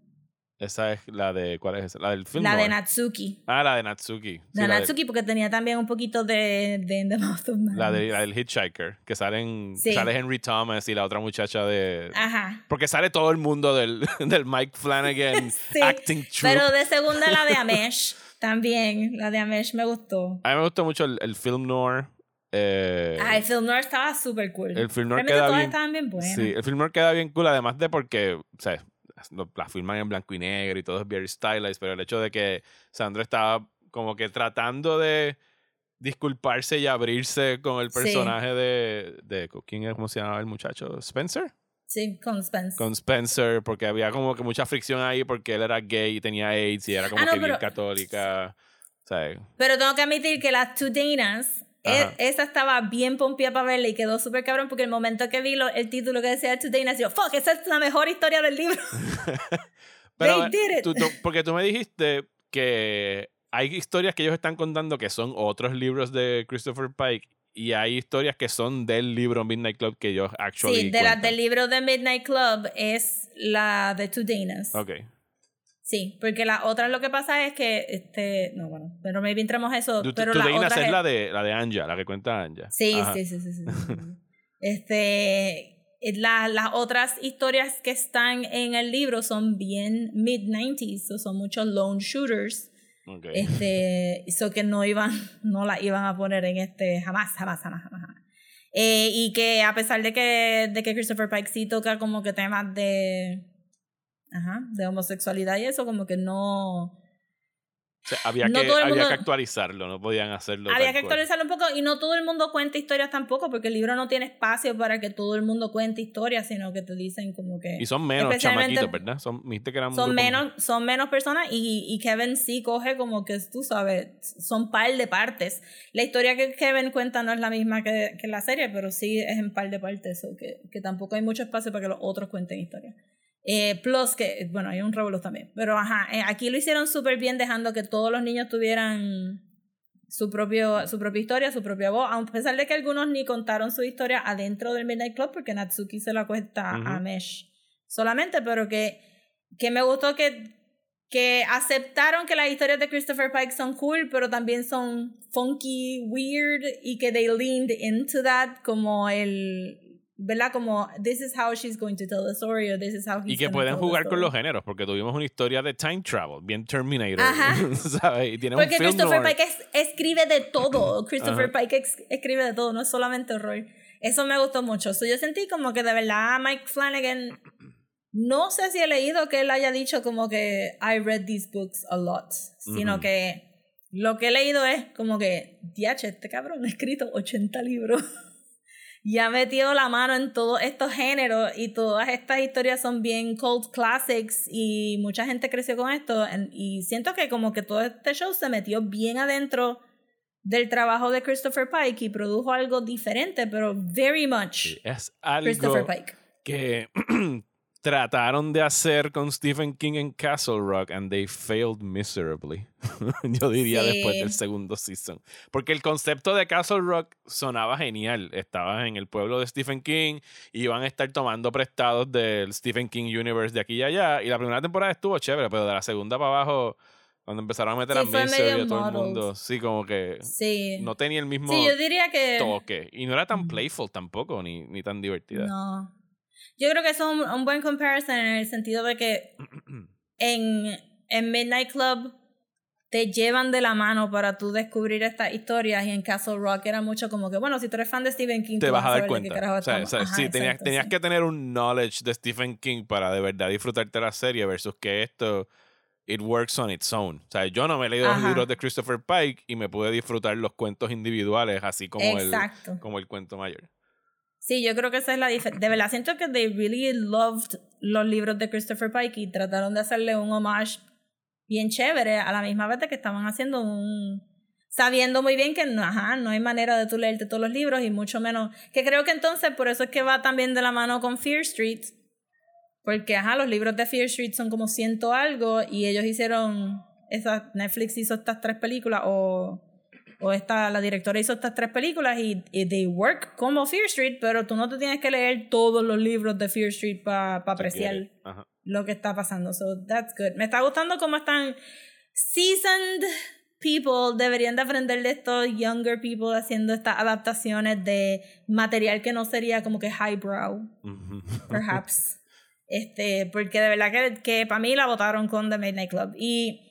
Esa es la de. ¿Cuál es esa? La del film. La de. Natsuki. Ah, la de Natsuki. Sí, La la, de- Natsuki, porque tenía también un poquito de, de In the Mouth of Madness. la de- la del Hitchhiker. Que salen, Sí. sale Henry Thomas y la otra muchacha de. Ajá. Porque sale todo el mundo del, del Mike Flanagan Sí, acting troupe. Pero de segunda la de Amesh. también. La de Amesh me gustó. A mí me gustó mucho el, el film noir. eh, Ah, el film noir estaba súper cool. el film noir Realmente queda todas bien- estaban bien buenas. Sí, el film noir queda bien cool, además de porque, o sea, lo- la filman en blanco y negro y todo es very stylized, pero el hecho de que Sandra estaba como que tratando de disculparse y abrirse con el Sí. personaje de, de ¿quién es? ¿Cómo se llamaba el muchacho? ¿Spencer? Sí, con Spence. Con Spencer, porque había como que mucha fricción ahí porque él era gay y tenía AIDS y era como Ah, no, que bien pero- católica. O sea, Pero tengo que admitir que las e- Ajá. esa estaba bien pompía para verla y quedó súper cabrón porque el momento que vi lo- el título que decía Two Danas, yo, fuck, esa es la mejor historia del libro. Pero, They did it. tú- tú- porque tú me dijiste que hay historias que ellos están contando que son otros libros de Christopher Pike y hay historias que son del libro Midnight Club que ellos actually Sí, de las del libro de Midnight Club es la de Two Danas. Ok. Sí, porque la otra lo que pasa es que, este, no, bueno, pero maybe entramos eso, tu- pero tu la otra es la de, la de Anja, la que cuenta Anja. Sí, sí, sí, sí, sí. Este, eh, la- las otras historias que están en el libro son bien mid-90s, so son muchos lone shooters, Ok. este, so que no iban, no la iban a poner en este, jamás, jamás, jamás, jamás. jamás. Eh, y que a pesar de que, de que Christopher Pike sí toca como que temas de, ajá, de homosexualidad y eso, como que no... O sea, había, no que, había mundo- que actualizarlo, no podían hacerlo. Había que cual. actualizarlo un poco y no todo el mundo cuenta historias tampoco porque el libro no tiene espacio para que todo el mundo cuente historias, sino que te dicen como que Y son menos chamaquitos, ¿verdad? Son, que eran son menos, son menos personas y, y Kevin sí coge como que tú sabes, son par de partes. La historia que Kevin cuenta no es la misma que, que la serie, pero sí es en par de partes, o que, que tampoco hay mucho espacio para que los otros cuenten historias. Eh, plus que, bueno, hay un revolú también. Pero ajá, eh, aquí lo hicieron súper bien dejando que todos los niños tuvieran su, propio, su propia historia, su propia voz, a pesar de que algunos ni contaron su historia adentro del Midnight Club porque Natsuki se la cuenta Ujú. a Mesh solamente, pero que que me gustó que, que aceptaron que las historias de Christopher Pike son cool, pero también son funky, weird, y que they leaned into that como el, ¿verdad? Como, this is how she's going to tell the story, or this is how he's Y que pueden jugar con los géneros, porque tuvimos una historia de time travel, bien Terminator, Ajá. ¿sabes? Y tiene un Porque film Christopher noir. Pike es- escribe de todo. Christopher Ajá. Pike ex- escribe de todo, no es solamente horror. Eso me gustó mucho. So, yo sentí como que de verdad Mike Flanagan, no sé si he leído que él haya dicho como que I read these books a lot, sino Ujú. que lo que he leído es como que, diache, este cabrón ha escrito 80 libros. Y ha metido la mano en todos estos géneros y todas estas historias son bien cult classics y mucha gente creció con esto. Y siento que como que todo este show se metió bien adentro del trabajo de Christopher Pike y produjo algo diferente pero very much Sí, Es algo Christopher Pike. que trataron de hacer con Stephen King en Castle Rock and they failed miserably. Yo diría Sí. después del segundo season. Porque el concepto de Castle Rock sonaba genial. Estabas en el pueblo de Stephen King y iban a estar tomando prestados del Stephen King Universe de aquí y allá. Y la primera temporada estuvo chévere, pero de la segunda para abajo, cuando empezaron a meter Sí, a Misery a todo el mundo, sí, como que sí no tenía el mismo sí yo diría que toque. Y no era tan playful tampoco, ni, ni tan divertida. no yo creo que eso es un, un buen comparison en el sentido de que en, en Midnight Club te llevan de la mano para tú descubrir estas historias y en Castle Rock era mucho como que, bueno, si tú eres fan de Stephen King, te vas a dar cuenta. carajo O sea, estamos. o sea, Ajá, sí, tenías, exacto, tenías sí. que tener un knowledge de Stephen King para de verdad disfrutarte la serie versus que esto, it works on its own. O sea, yo no me he leído los libros de Christopher Pike y me pude disfrutar los cuentos individuales así como, el, como el cuento mayor. Sí, yo creo que esa es la diferencia. De verdad, siento que they really loved los libros de Christopher Pike y trataron de hacerle un homage bien chévere a la misma vez que estaban haciendo un... Sabiendo muy bien que no, ajá, no hay manera de tú leerte todos los libros y mucho menos... Que creo que entonces por eso es que va también de la mano con Fear Street. Porque, ajá, los libros de Fear Street son como ciento algo y ellos hicieron... Esa, Netflix hizo estas tres películas o o esta, la directora hizo estas tres películas y, y they work como Fear Street, pero tú no te tienes que leer todos los libros de Fear Street para apreciar quieres. Ajá. lo que está pasando. So that's good. Me está gustando cómo están seasoned people deberían de aprender de estos younger people haciendo estas adaptaciones de material que no sería como que highbrow, perhaps. este, porque de verdad que, que para mí la votaron con The Midnight Club. Y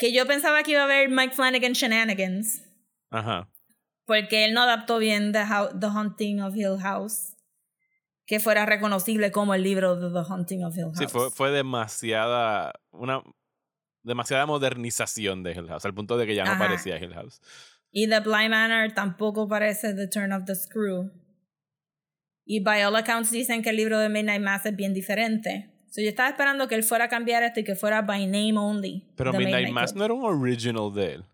que yo pensaba que iba a haber Mike Flanagan shenanigans Ajá. porque él no adaptó bien The, Hou- The Haunting of Hill House, que fuera reconocible como el libro de The Haunting of Hill House. Sí, fue, fue demasiada, una demasiada modernización de Hill House, al punto de que ya no Ajá. parecía Hill House. Y The Blind Manor tampoco parece The Turn of the Screw. Y by all accounts dicen que el libro de Midnight Mass es bien diferente. So yo estaba esperando que él fuera a cambiar esto y que fuera by name only. Pero Midnight Mass no era un original de él.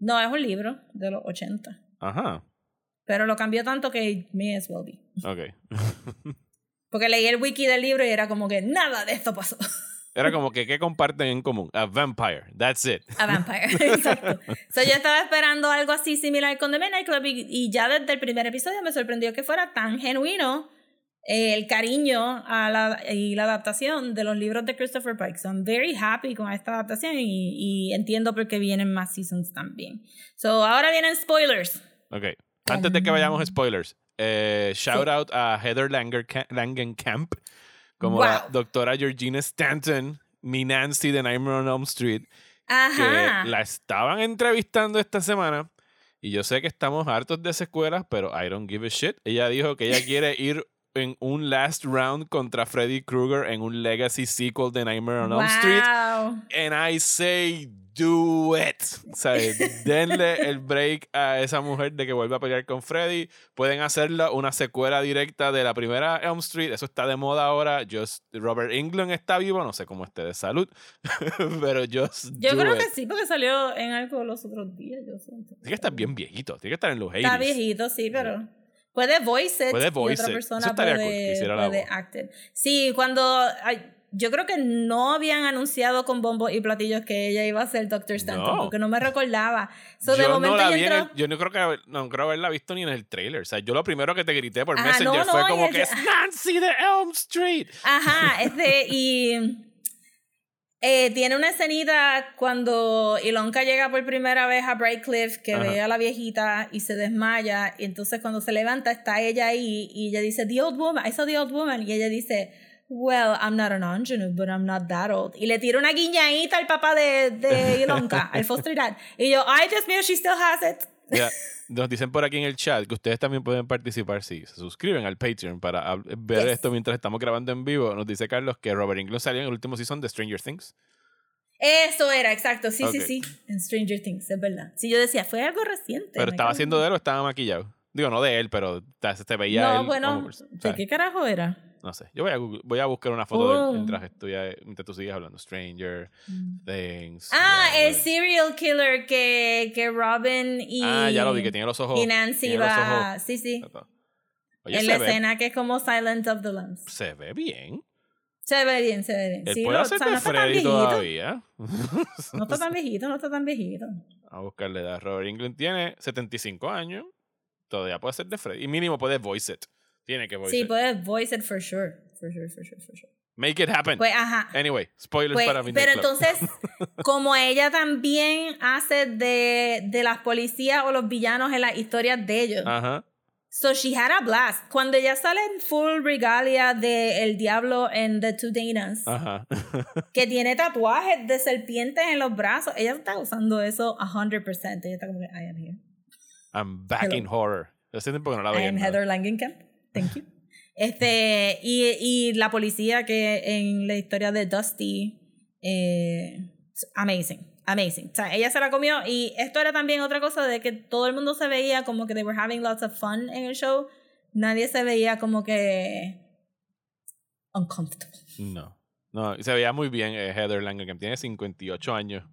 No, es un libro de los 80. Ajá. Pero lo cambió tanto que may as well be. Ok. Porque leí el wiki del libro y era como que nada de esto pasó. Era como que, ¿qué comparten en común? A vampire. That's it. A vampire, exacto. So, yo estaba esperando algo así similar con The Midnight Club y, y ya desde el primer episodio me sorprendió que fuera tan genuino el cariño a la, y la adaptación de los libros de Christopher Pike. So I'm very happy con esta adaptación y, y entiendo por qué vienen más seasons también. So ahora vienen spoilers. Ok. Antes de que vayamos a spoilers, eh, shout sí. out a Heather Langer, Langenkamp como la Wow. doctora Georgina Stanton, mi Nancy de Nightmare on Elm Street, Ajá. que la estaban entrevistando esta semana. Y yo sé que estamos hartos de esa escuela, pero I don't give a shit. Ella dijo que ella quiere ir en un last round contra Freddy Krueger en un legacy sequel de Nightmare on Elm Street. Wow. And I say, do it. O sea, denle el break a esa mujer de que vuelva a pelear con Freddy. Pueden hacerla una secuela directa de la primera Elm Street. Eso está de moda ahora. Just, Robert Englund está vivo. No sé cómo esté de salud. Pero just Yo do creo it. que sí, porque salió en algo los otros días, yo siento. Tiene que estar bien viejito. Tiene que estar en los 80s. Está viejito, sí, pero puede voice it Puede y voice otra it. persona Eso puede, cool, que puede act it. Sí, cuando yo creo que no habían anunciado con bombos y platillos que ella iba a ser Doctor Stanton, No. porque no me recordaba. So, de yo momento no la vi en entró- el- yo no creo que no creo haberla visto ni en el trailer. O sea, yo lo primero que te grité por Ah, Messenger no, fue como que es Nancy de Elm Street. Ajá, este, y eh, tiene una escenita cuando Ilonka llega por primera vez a Bright Cliff, que Ajá. ve a la viejita y se desmaya, y entonces cuando se levanta está ella ahí, y ella dice, The Old Woman, I saw the Old Woman, y ella dice, Well, I'm not an ingenue, but I'm not that old. Y le tira una guiñadita al papá de, de Ilonka, al foster dad. Y yo, ay, Dios mío, she still has it. Ya, Nos dicen por aquí en el chat que ustedes también pueden participar si se suscriben al Patreon para ver Yes. esto mientras estamos grabando en vivo. Nos dice Carlos que Robert Englund salió en el último season de Stranger Things. Eso era, exacto, sí, sí, sí, en Stranger Things, es verdad. Sí, yo decía, fue algo reciente. Pero estaba haciendo de él o estaba maquillado. Digo, no de él, pero se te veía No, él bueno, como ¿de qué carajo era? No sé. Yo voy a, Google- voy a buscar una foto de Oh. mientras, estoy, mientras tú sigues hablando. Stranger Things. Ah, el serial killer que, que Robin y, Ah, ya lo vi, que tiene los ojos. y Nancy tiene los va. ojos- Sí, sí. Oye, en la ve, escena que es como Silent of the Lambs. se ve bien. Se ve bien, se ve bien. Él Sí, puede lo- hacer o sea, no de está tan Freddy viejito. todavía. No está tan viejito, no está tan viejito. A buscarle edad. Robert Englund tiene 75 años. Todavía puede ser de Freddy. Y mínimo puede voice it. Tiene que voice Sí, it. puede voice it for sure. For sure, for sure, for sure. Make it happen. Pues, ajá. anyway, spoilers Pues, para Midnight pero entonces, como ella también hace de, de las policías o los villanos en las historias de ellos. Ajá. So she had a blast. Cuando ella sale en full regalia de El Diablo en The Two Danas, Ajá. que tiene tatuajes de serpientes en los brazos, ella está usando eso 100%. Ella está como que, I am here. I'm back Hello. in horror. Hace tiempo que no la I veía. am nada. Heather Langenkamp. Thank you. Este, y, y la policía que en la historia de Dusty, eh, amazing, amazing. O sea, ella se la comió y esto era también otra cosa de que todo el mundo se veía como que they were having lots of fun en el show. Nadie se veía como que uncomfortable. No. No, se veía muy bien eh, Heather Langenkamp. Tiene 58 años.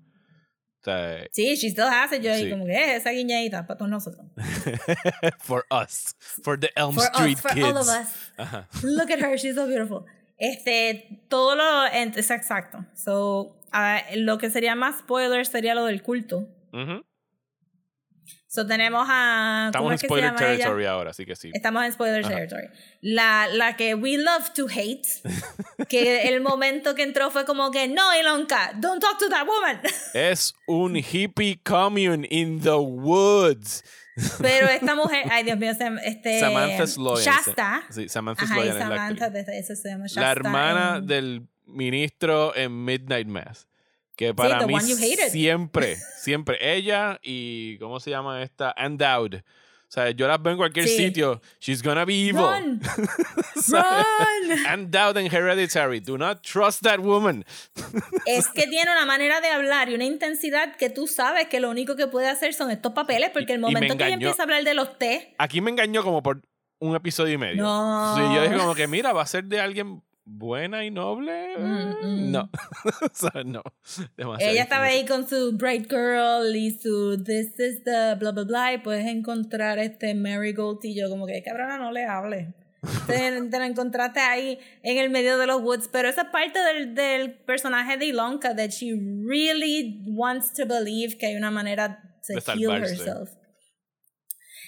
Sea, Sí, she still has it. Yo Sí. como que "Eh, esa guiñadita para todos nosotros. for us. For the Elm For Street us, for kids. all of us. Ajá. Look at her, she's so beautiful. Este, todo lo, es exacto. So, ah, lo que sería más spoiler sería lo del culto. Ujú. So, tenemos a. ¿cómo Estamos en spoiler llama ella? territory ahora, así que sí. Estamos en spoiler Ajá. territory. La, la que we love to hate, que el momento que entró fue como que, no, Ilonka, don't talk to that woman. Es un hippie commune in the woods. Pero esta mujer, ay Dios mío, este. Samantha Sloyan. Shasta. Sí, Samantha Ajá, Sloyan es la actriz. Samantha, eso se llama Shasta. la hermana en- del ministro en Midnight Mass. Que para the mí siempre, siempre, ella y, ¿cómo se llama esta? Andowd. O sea, yo las veo en cualquier Sí. sitio. She's gonna be evil. Run, ¿Sabes? run. Andowd en Hereditary. Do not trust that woman. es que tiene una manera de hablar y una intensidad que tú sabes que lo único que puede hacer son estos papeles, porque el momento que ella empieza a hablar de los té, Aquí me engañó como por un episodio y medio. No. Sí, yo dije como que, mira, va a ser de alguien buena y noble. Mm, mm. No. o sea, no. Demasiado ella estaba difícil. ahí con su Bright Girl y su This is the blah blah blah, y puedes encontrar este Marigold y yo como que cabrona no le hable. Te, te la encontraste ahí en el medio de los woods, pero esa es parte del, del personaje de Ilonka, that she really wants to believe que hay una manera De to heal salvarse. herself.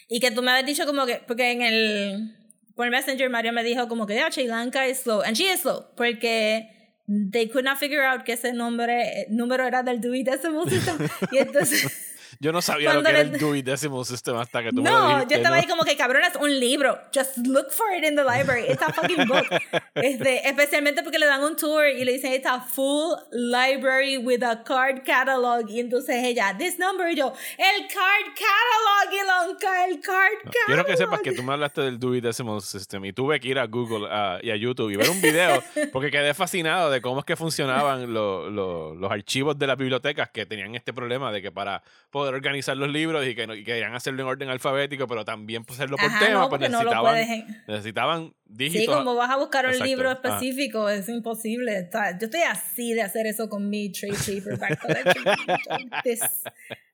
Y que tú me habías dicho como que, porque en el, por Messenger Mario me dijo como que, yeah, Sri Lanka is slow. And she is slow, porque they could not figure out que ese nombre, eh, número era del System. y entonces, Yo no sabía lo Cuando que era el Dewey Decimal System hasta que tú me lo no, dijiste. yo estaba ¿no? ahí como que, cabrón, es un libro. Just look for it in the library. It's a fucking book. Este, especialmente porque le dan un tour y le dicen, it's a full library with a card catalog. Y entonces ella, this number, y yo, el card catalog, Ilonka, el card catalog. Quiero que sepas que tú me hablaste del Dewey Decimal System y tuve que ir a Google ah, y a YouTube y ver un video porque quedé fascinado de cómo es que funcionaban lo- lo- los archivos de las bibliotecas que tenían este problema de que para poder organizar los libros y que, no- y querían hacerlo en orden alfabético, pero también pues, hacerlo por Ajá, tema, no, pues porque no necesitaban, necesitaban dígitos. Sí, como vas a buscar un Exacto, libro ajá. específico, es imposible. O sea, yo estoy así de hacer eso con mi trade paperback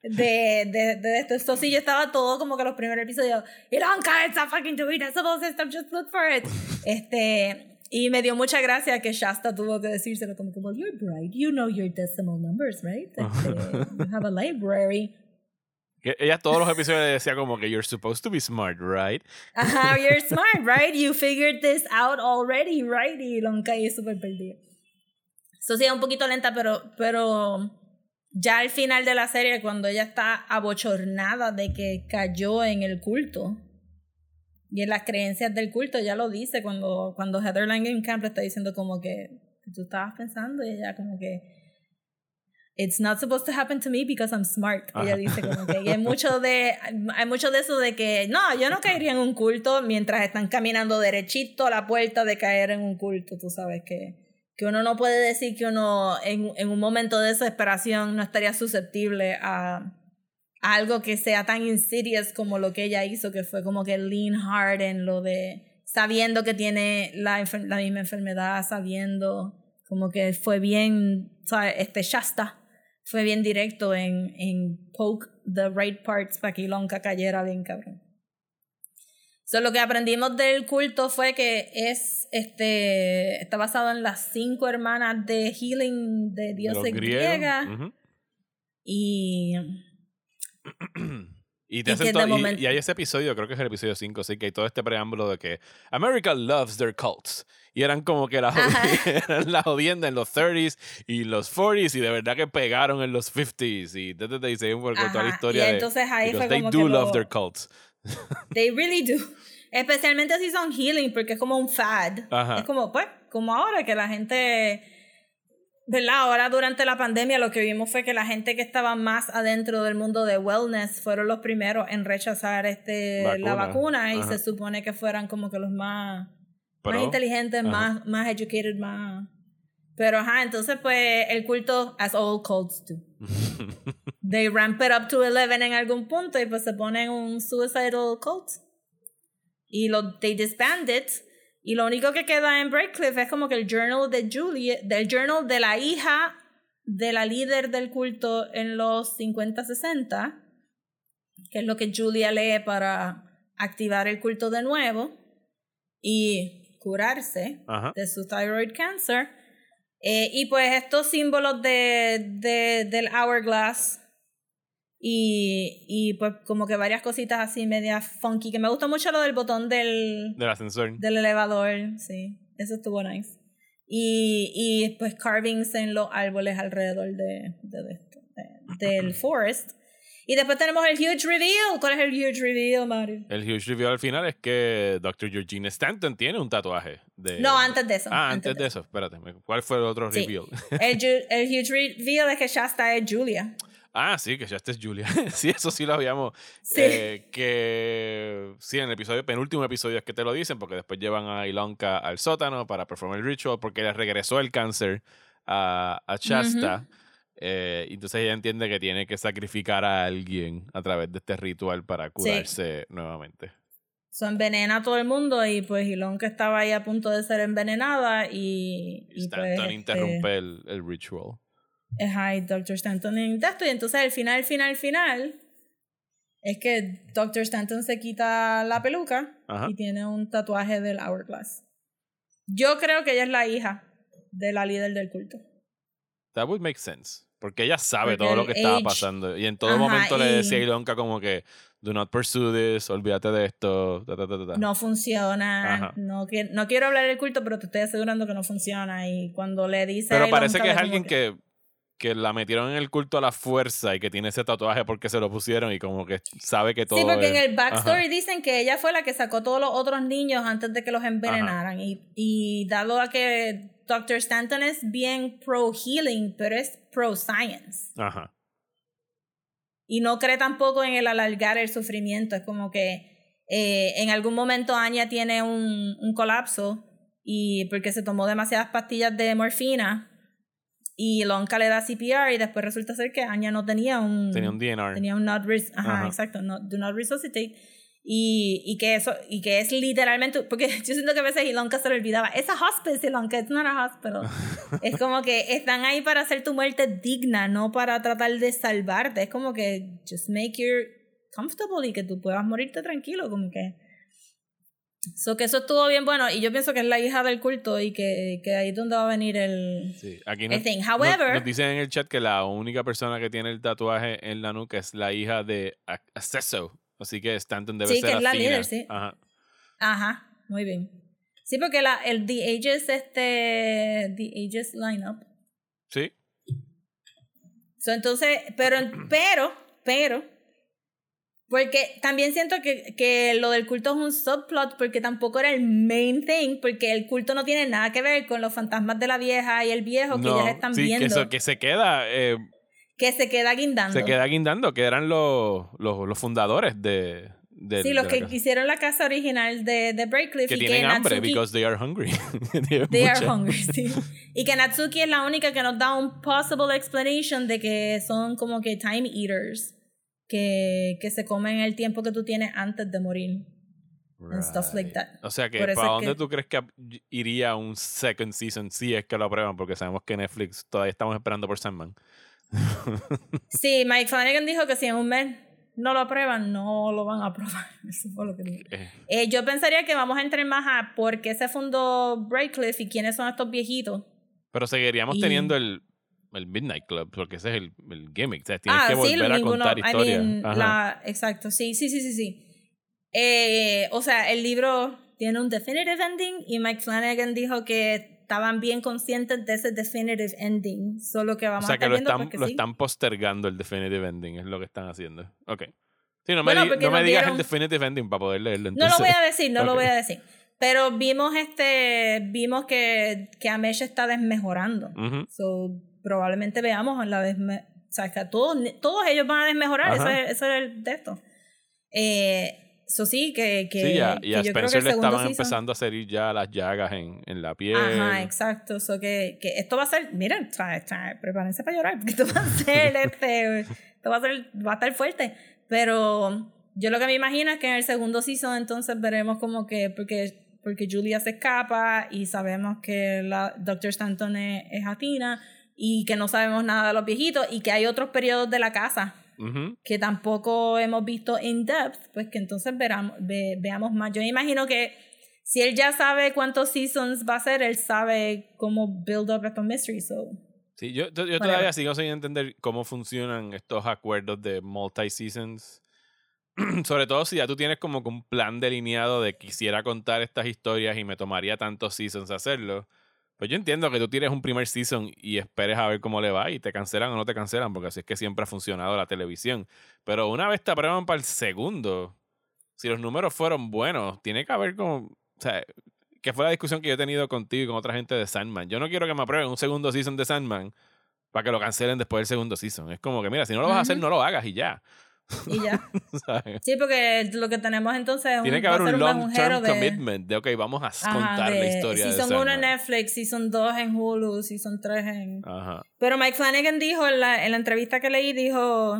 de, de, de esto. Esto sí, yo estaba todo como que los primeros episodios. Ilonka, it's a fucking Dewey Decimal System, just look for it. Este. Y me dio mucha gracia que Shasta tuvo que decírselo como que, well, you're bright. You know your decimal numbers, right? Este, you have a library. Ella todos los episodios decía como que you're supposed to be smart, right? You're smart, right? You figured this out already, right? Y Lonka ahí súper perdido. Eso sí, es un poquito lenta, pero, pero ya al final de la serie, cuando ella está abochornada de que cayó en el culto y en las creencias del culto, ya lo dice cuando, cuando Heather Langenkamp le está diciendo como que tú estabas pensando y ella como que It's not supposed to happen to me because I'm smart. Ella dice como que hay mucho de hay mucho de eso de que no, yo no caería en un culto mientras están caminando derechito a la puerta de caer en un culto, tú sabes que que uno no puede decir que uno en, en un momento de desesperación no estaría susceptible a, a, algo que sea tan insidious como lo que ella hizo, que fue como que lean hard en lo de sabiendo que tiene la, la misma enfermedad, sabiendo como que fue bien, ¿sabes? Este Shasta fue bien directo en, en poke the right parts para que Ilonka cayera bien cabrón. So, lo que aprendimos del culto fue que es este está basado en las cinco hermanas de healing de dioses griegas. Ujú. Y Y, te Y hacen todo- y- hay ese episodio, creo que es el episodio 5, sí, que hay todo este preámbulo de que America loves their cults. Y eran como que la, jod- eran la jodienda en los 30s y los 40s y de verdad que pegaron en los 50s. Y te, te, te dice un poco toda la historia y de... entonces ahí because fue they como do que love lo- their cults. they really do. Especialmente si son healing, porque es como un fad. Ajá. Es como, pues, como ahora que la gente. ¿Verdad? Ahora durante la pandemia lo que vimos fue que la gente que estaba más adentro del mundo de wellness fueron los primeros en rechazar este la Vacuna. vacuna y Ajá. se supone que fueran como que los más, Pero- más inteligentes, Ajá. más, más educated, más... Pero ajá, entonces pues el culto, as all cults do. They ramp it up to 11 en algún punto y pues se ponen un suicidal cult. Y lo, they disband it. Y lo único que queda en Breakcliff es como que el journal de Julia, del journal de la hija de la líder del culto en los 50-60, que es lo que Julia lee para activar el culto de nuevo y curarse Ajá. de su thyroid cancer. Eh, y pues estos símbolos de, de, del hourglass y, y pues como que varias cositas así medias funky, que me gustó mucho lo del botón del, Del ascensor. del elevador, sí, eso estuvo nice. Y, y pues carvings en los árboles alrededor de, de, de del forest. Y después tenemos el huge reveal. ¿Cuál es el huge reveal, Mario? El huge reveal al final es que Dr. Georgina Stanton tiene un tatuaje. De... No, antes de eso. Ah, antes de eso, espérate. ¿Cuál fue el otro Sí. reveal? El huge reveal es que Shasta es Julia. Ah, sí, que ya es Julia. sí, eso sí lo habíamos. Sí. eh, que sí, en el episodio, penúltimo episodio es que te lo dicen, porque después llevan a Ilonka al sótano para performar el ritual, porque le regresó el cáncer a, a Shasta. eh, y entonces ella entiende que tiene que sacrificar a alguien a través de este ritual para curarse nuevamente. So envenena a todo el mundo y pues Ilonka estaba ahí a punto de ser envenenada y, Y y pues, este, el, el ritual. Ajá, y Dr. Stanton en esto. Y entonces el final, final, final es que Dr. Stanton se quita la peluca Ajá. y tiene un tatuaje del Hourglass. Yo creo que ella es la hija de la líder del culto. That would make sense. Porque ella sabe Porque todo lo que estaba age- pasando. Y en todo Ajá, momento le y- decía a Ilonka como que, do not pursue this, olvídate de esto. ta, ta, ta, ta, ta". No funciona. Ajá. No, no quiero hablar del culto, pero te estoy asegurando que no funciona. Y cuando le dice. Pero a parece Ilonka que es alguien que, que la metieron en el culto a la fuerza y que tiene ese tatuaje porque se lo pusieron y como que sabe que todo Sí, porque es- en el backstory Ajá. dicen que ella fue la que sacó todos los otros niños antes de que los envenenaran. Y, y dado a que Dr. Stanton es bien pro healing, pero es pro science. Ajá. Y no cree tampoco en el alargar el sufrimiento. Es como que eh, en algún momento Anya tiene un, un colapso y porque se tomó demasiadas pastillas de morfina y Lonka le da CPR y después resulta ser que Anya no tenía un Tenía un DNR. tenía un not res ajá, Ajá. exacto no, do not resuscitate y, y que eso y que es literalmente porque yo siento que a veces Ilonka se le olvidaba es a hospice Ilonka it's not a hospital es como que están ahí para hacer tu muerte digna no para tratar de salvarte es como que just make you comfortable y que tú puedas morirte tranquilo como que So que eso estuvo bien bueno y yo pienso que es la hija del culto y que, que ahí es donde va a venir el... Sí, aquí I nos, think. nos- However- nos dicen en el chat que la única persona que tiene el tatuaje en la nuca es la hija de A- Acesso. Así que Stanton debe Sí, ser que es la Athena. líder, sí. Ajá. Ajá, muy bien. Sí, porque la, el The Ages, este, The Ages lineup. Sí. So, entonces, pero, pero, pero, porque también siento que, que lo del culto es un subplot porque tampoco era el main thing, porque el culto no tiene nada que ver con los fantasmas de la vieja y el viejo que No, ellas están sí, viendo, Que, eso- que se queda, eh, que se queda guindando. se queda guindando, que eran los, los, los fundadores de, de- sí, de los que casa. hicieron la casa original de, de Breakcliff que y tienen que hambre Natsuki, because they are hungry. They are hungry, sí. Y que Natsuki es la única que nos da un possible explanation de que son como que time eaters. Que, que se comen el tiempo que tú tienes antes de morir. and stuff like Right. that. O sea que, ¿para dónde que- tú crees que iría un second season si es que lo aprueban? Porque sabemos que Netflix todavía estamos esperando por Sandman. Sí, Mike Flanagan dijo que si en un mes no lo aprueban, no lo van a aprobar. Eso fue lo que dijo. Eh, Eh, yo pensaría que vamos a entrar más a por qué se fundó Breakcliff y quiénes son estos viejitos. pero seguiríamos Y- teniendo el, el Midnight Club, porque ese es el, el gimmick. O sea, tienes ah, que sí, volver a ninguno. contar I historias. mean, Ajá. la, exacto, sí, sí, sí, sí, sí. Eh, o sea, el libro tiene un definitive ending y Mike Flanagan dijo que estaban bien conscientes de ese definitive ending, solo que O vamos sea a que lo están, lo sí. están postergando el definitive ending, es lo que están haciendo. Ok. Sí, no me, Bueno, di- no me digas dieron- el definitive ending para poder leerlo. No lo entonces. voy a decir, no lo Ok. voy a decir. Pero vimos este, vimos que, que Amesh está desmejorando. Ujú. So, probablemente veamos la desme o sea, que todos, todos ellos van a desmejorar, eso es, eso es el de esto. Eh, eso sí, que, que, sí, ya, que y a Spencer le estaban season- empezando a salir ya las llagas en, en la piel. Ajá, exacto. So que, que esto va a ser, miren, sea, prepárense para llorar, porque esto va a ser, este, esto va a ser, va a estar fuerte. Pero yo lo que me imagino es que en el segundo season entonces veremos como que, porque, porque Julia se escapa y sabemos que la Dr. Stanton es, es Athena y que no sabemos nada de los viejitos y que hay otros periodos de la casa Ujú. que tampoco hemos visto in depth, pues que entonces veramos, ve- veamos más. Yo imagino que si él ya sabe cuántos seasons va a ser, él sabe cómo build up estos mysteries. So. Sí, yo, yo, yo todavía sigo sin entender cómo funcionan estos acuerdos de multi-seasons. Sobre todo si ya tú tienes como un plan delineado de quisiera contar estas historias y me tomaría tantos seasons hacerlo. Pues yo entiendo que tú tienes un primer season y esperes a ver cómo le va y te cancelan o no te cancelan, porque así es que siempre ha funcionado la televisión. Pero una vez te aprueban para el segundo, si los números fueron buenos, tiene que haber como. O sea, que fue la discusión que yo he tenido contigo y con otra gente de Sandman. Yo no quiero que me aprueben un segundo season de Sandman para que lo cancelen después del segundo season. Es como que, mira, si no lo vas a hacer, no lo hagas y ya. Y ya. sí, porque lo que tenemos entonces es un, Tiene que va a haber un long-term de- commitment de, ok, vamos a Ajá, contar la de historia de Season 1 en. Netflix, Season 2 en Hulu, Season 3 en... Ajá. Pero Mike Flanagan dijo en la, en la entrevista que leí, dijo,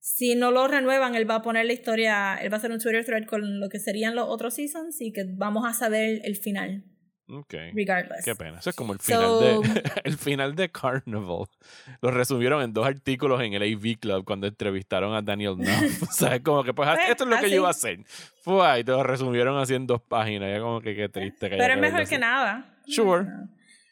si no lo renuevan, él va a poner la historia, él va a hacer un Twitter thread con lo que serían los otros seasons y que vamos a saber el final, Ok. regardless. Qué pena. Eso es como el final So- de el final de Carnival. Lo resumieron en dos artículos en el AV Club cuando entrevistaron a Daniel Knapp. o sea, es como que pues Pues, esto es lo que yo iba a hacer. Fue y te lo resumieron así en dos páginas. Ya como que qué triste que Pero es mejor que nada. Sure.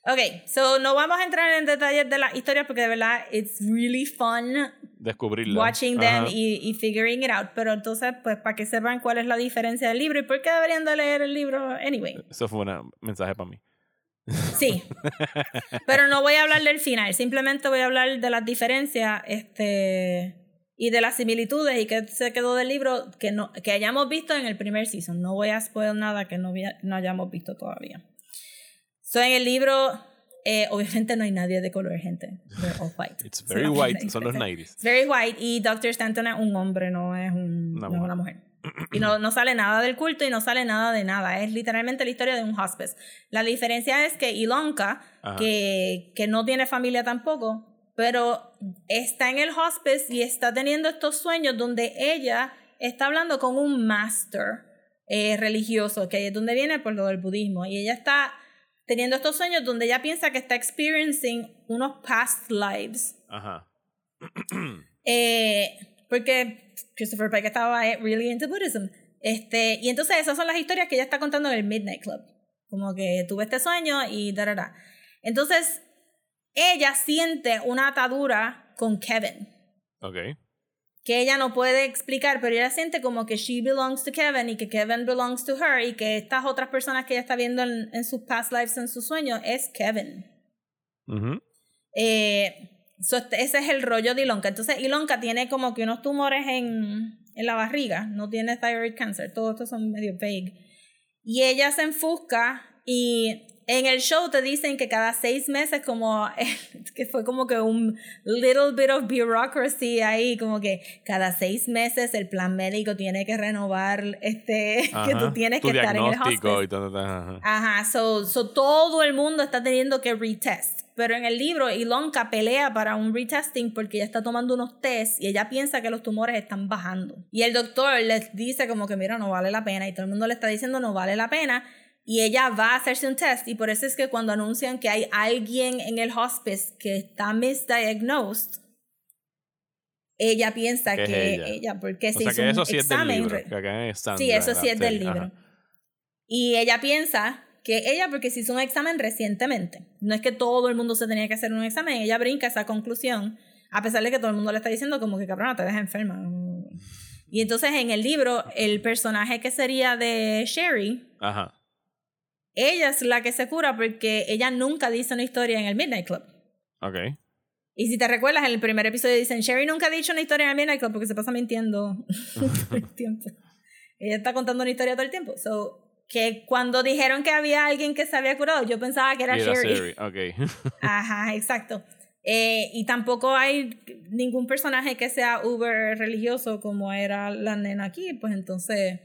Ok, so no vamos a entrar en detalles de las historias porque de verdad it's really fun Descubrirlo. watching them y, y figuring it out. Pero entonces, pues para que sepan cuál es la diferencia del libro y por qué deberían de leer el libro anyway. Eso fue un mensaje para mí. Sí. Pero no voy a hablar del final, simplemente voy a hablar de las diferencias este, y de las similitudes y qué se quedó del libro que, no, que hayamos visto en el primer season. No voy a spoiler nada que no, no hayamos visto todavía. So, en el libro, eh, obviamente no hay nadie de color, gente. They're all white. It's So, very hay white. Son los 90s. It's very white y Dr. Stanton es un hombre, no es, un, Una no mujer. una mujer. Y no, no sale nada del culto y no sale nada de nada. Es literalmente la historia de un hospice. La diferencia es que Ilonka, Ajá. que, que no tiene familia tampoco, pero está en el hospice y está teniendo estos sueños donde ella está hablando con un master eh, religioso, que es donde viene por lo del budismo. Y ella está teniendo estos sueños donde ella piensa que está experiencing unos past lives. Ajá. Eh, porque Christopher Pike estaba eh, really into Buddhism. Este, y entonces esas son las historias que ella está contando en el Midnight Club. Como que tuve este sueño y da, da, da. Entonces, ella siente una atadura con Kevin Ok. Que ella no puede explicar, pero ella siente como que she belongs to Kevin y que Kevin belongs to her y que estas otras personas que ella está viendo en, en sus past lives, en sus sueños, es Kevin. Eh, so este- ese es el rollo de Ilonka. Entonces, Ilonka tiene como que unos tumores en, en la barriga, no tiene thyroid cancer, todos estos son medio vague. Y ella se enfusca y en el show te dicen que cada seis meses como que fue como que un little bit of bureaucracy ahí, como que cada seis meses el plan médico tiene que renovar este que tú Ajá. tienes que estar en el hospice. y todo, todo, ajá. Ajá, so, so todo el mundo está teniendo que retest. Pero en el libro, Ilonka pelea para un retesting porque ella está tomando unos tests y ella piensa que los tumores están bajando. Y el doctor les dice como que, mira, no vale la pena. Y todo el mundo le está diciendo, no vale la pena. Y ella va a hacerse un test. Y por eso es que cuando anuncian que hay alguien en el hospice que está misdiagnosed, ella piensa Que ella. ella. porque O se sea hizo que un eso sí es del examen libro. re- Que acá es Sandra, Sí, eso sí es del libro. ajá. Y ella piensa que ella, porque se hizo un examen recientemente, no es que todo el mundo se tenía que hacer un examen, ella brinca esa conclusión, a pesar de que todo el mundo le está diciendo como que cabrona, te dejas enferma. Y entonces en el libro, el personaje que sería de Sherry, Ajá. Ella es la que se cura porque ella nunca dice una historia en el Midnight Club. Ok. Y si te recuerdas, en el primer episodio dicen, Sherry nunca ha dicho una historia en el Midnight Club porque se pasa mintiendo todo el tiempo. Ella está contando una historia todo el tiempo. So, que cuando dijeron que había alguien que se había curado, yo pensaba que era era Sherry. Sherry, Ok. Ajá, exacto. Eh, y tampoco hay ningún personaje que sea uber religioso como era la nena aquí, pues entonces...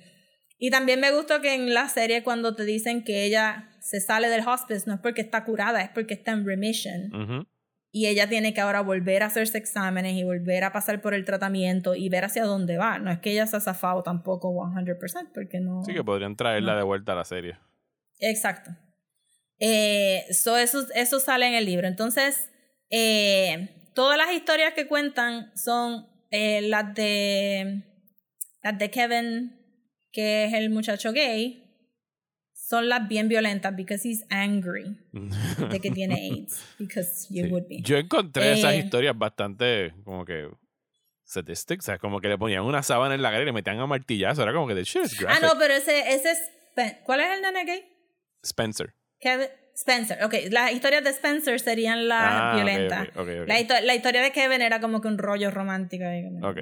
Y también me gustó que en la serie cuando te dicen que ella se sale del hospice, no es porque está curada, es porque está en remission y ella tiene que ahora volver a hacerse exámenes y volver a pasar por el tratamiento y ver hacia dónde va. No es que ella se ha zafado tampoco 100%, porque no... Sí que podrían traerla de vuelta a la serie. Exacto. Eh, so eso, eso sale en el libro. Entonces, eh, todas las historias que cuentan son eh, las de las de Kevin, que es el muchacho gay, son las bien violentas because he's angry de que tiene AIDS. Because you Sí. would be. Yo encontré esas Eh, historias bastante como que sadistic, o sea, como que le ponían una sábana en la cara y le metían a martillazo, era como que de shit Ah, no, pero ese, ese es. ¿Cuál es el nene gay? Spencer. Kevin. Spencer. Ok, las historias de Spencer serían las Ah, violentas. ok, ok, ok. La, histo- la historia de Kevin era como que un rollo romántico. ahí, como- Ok.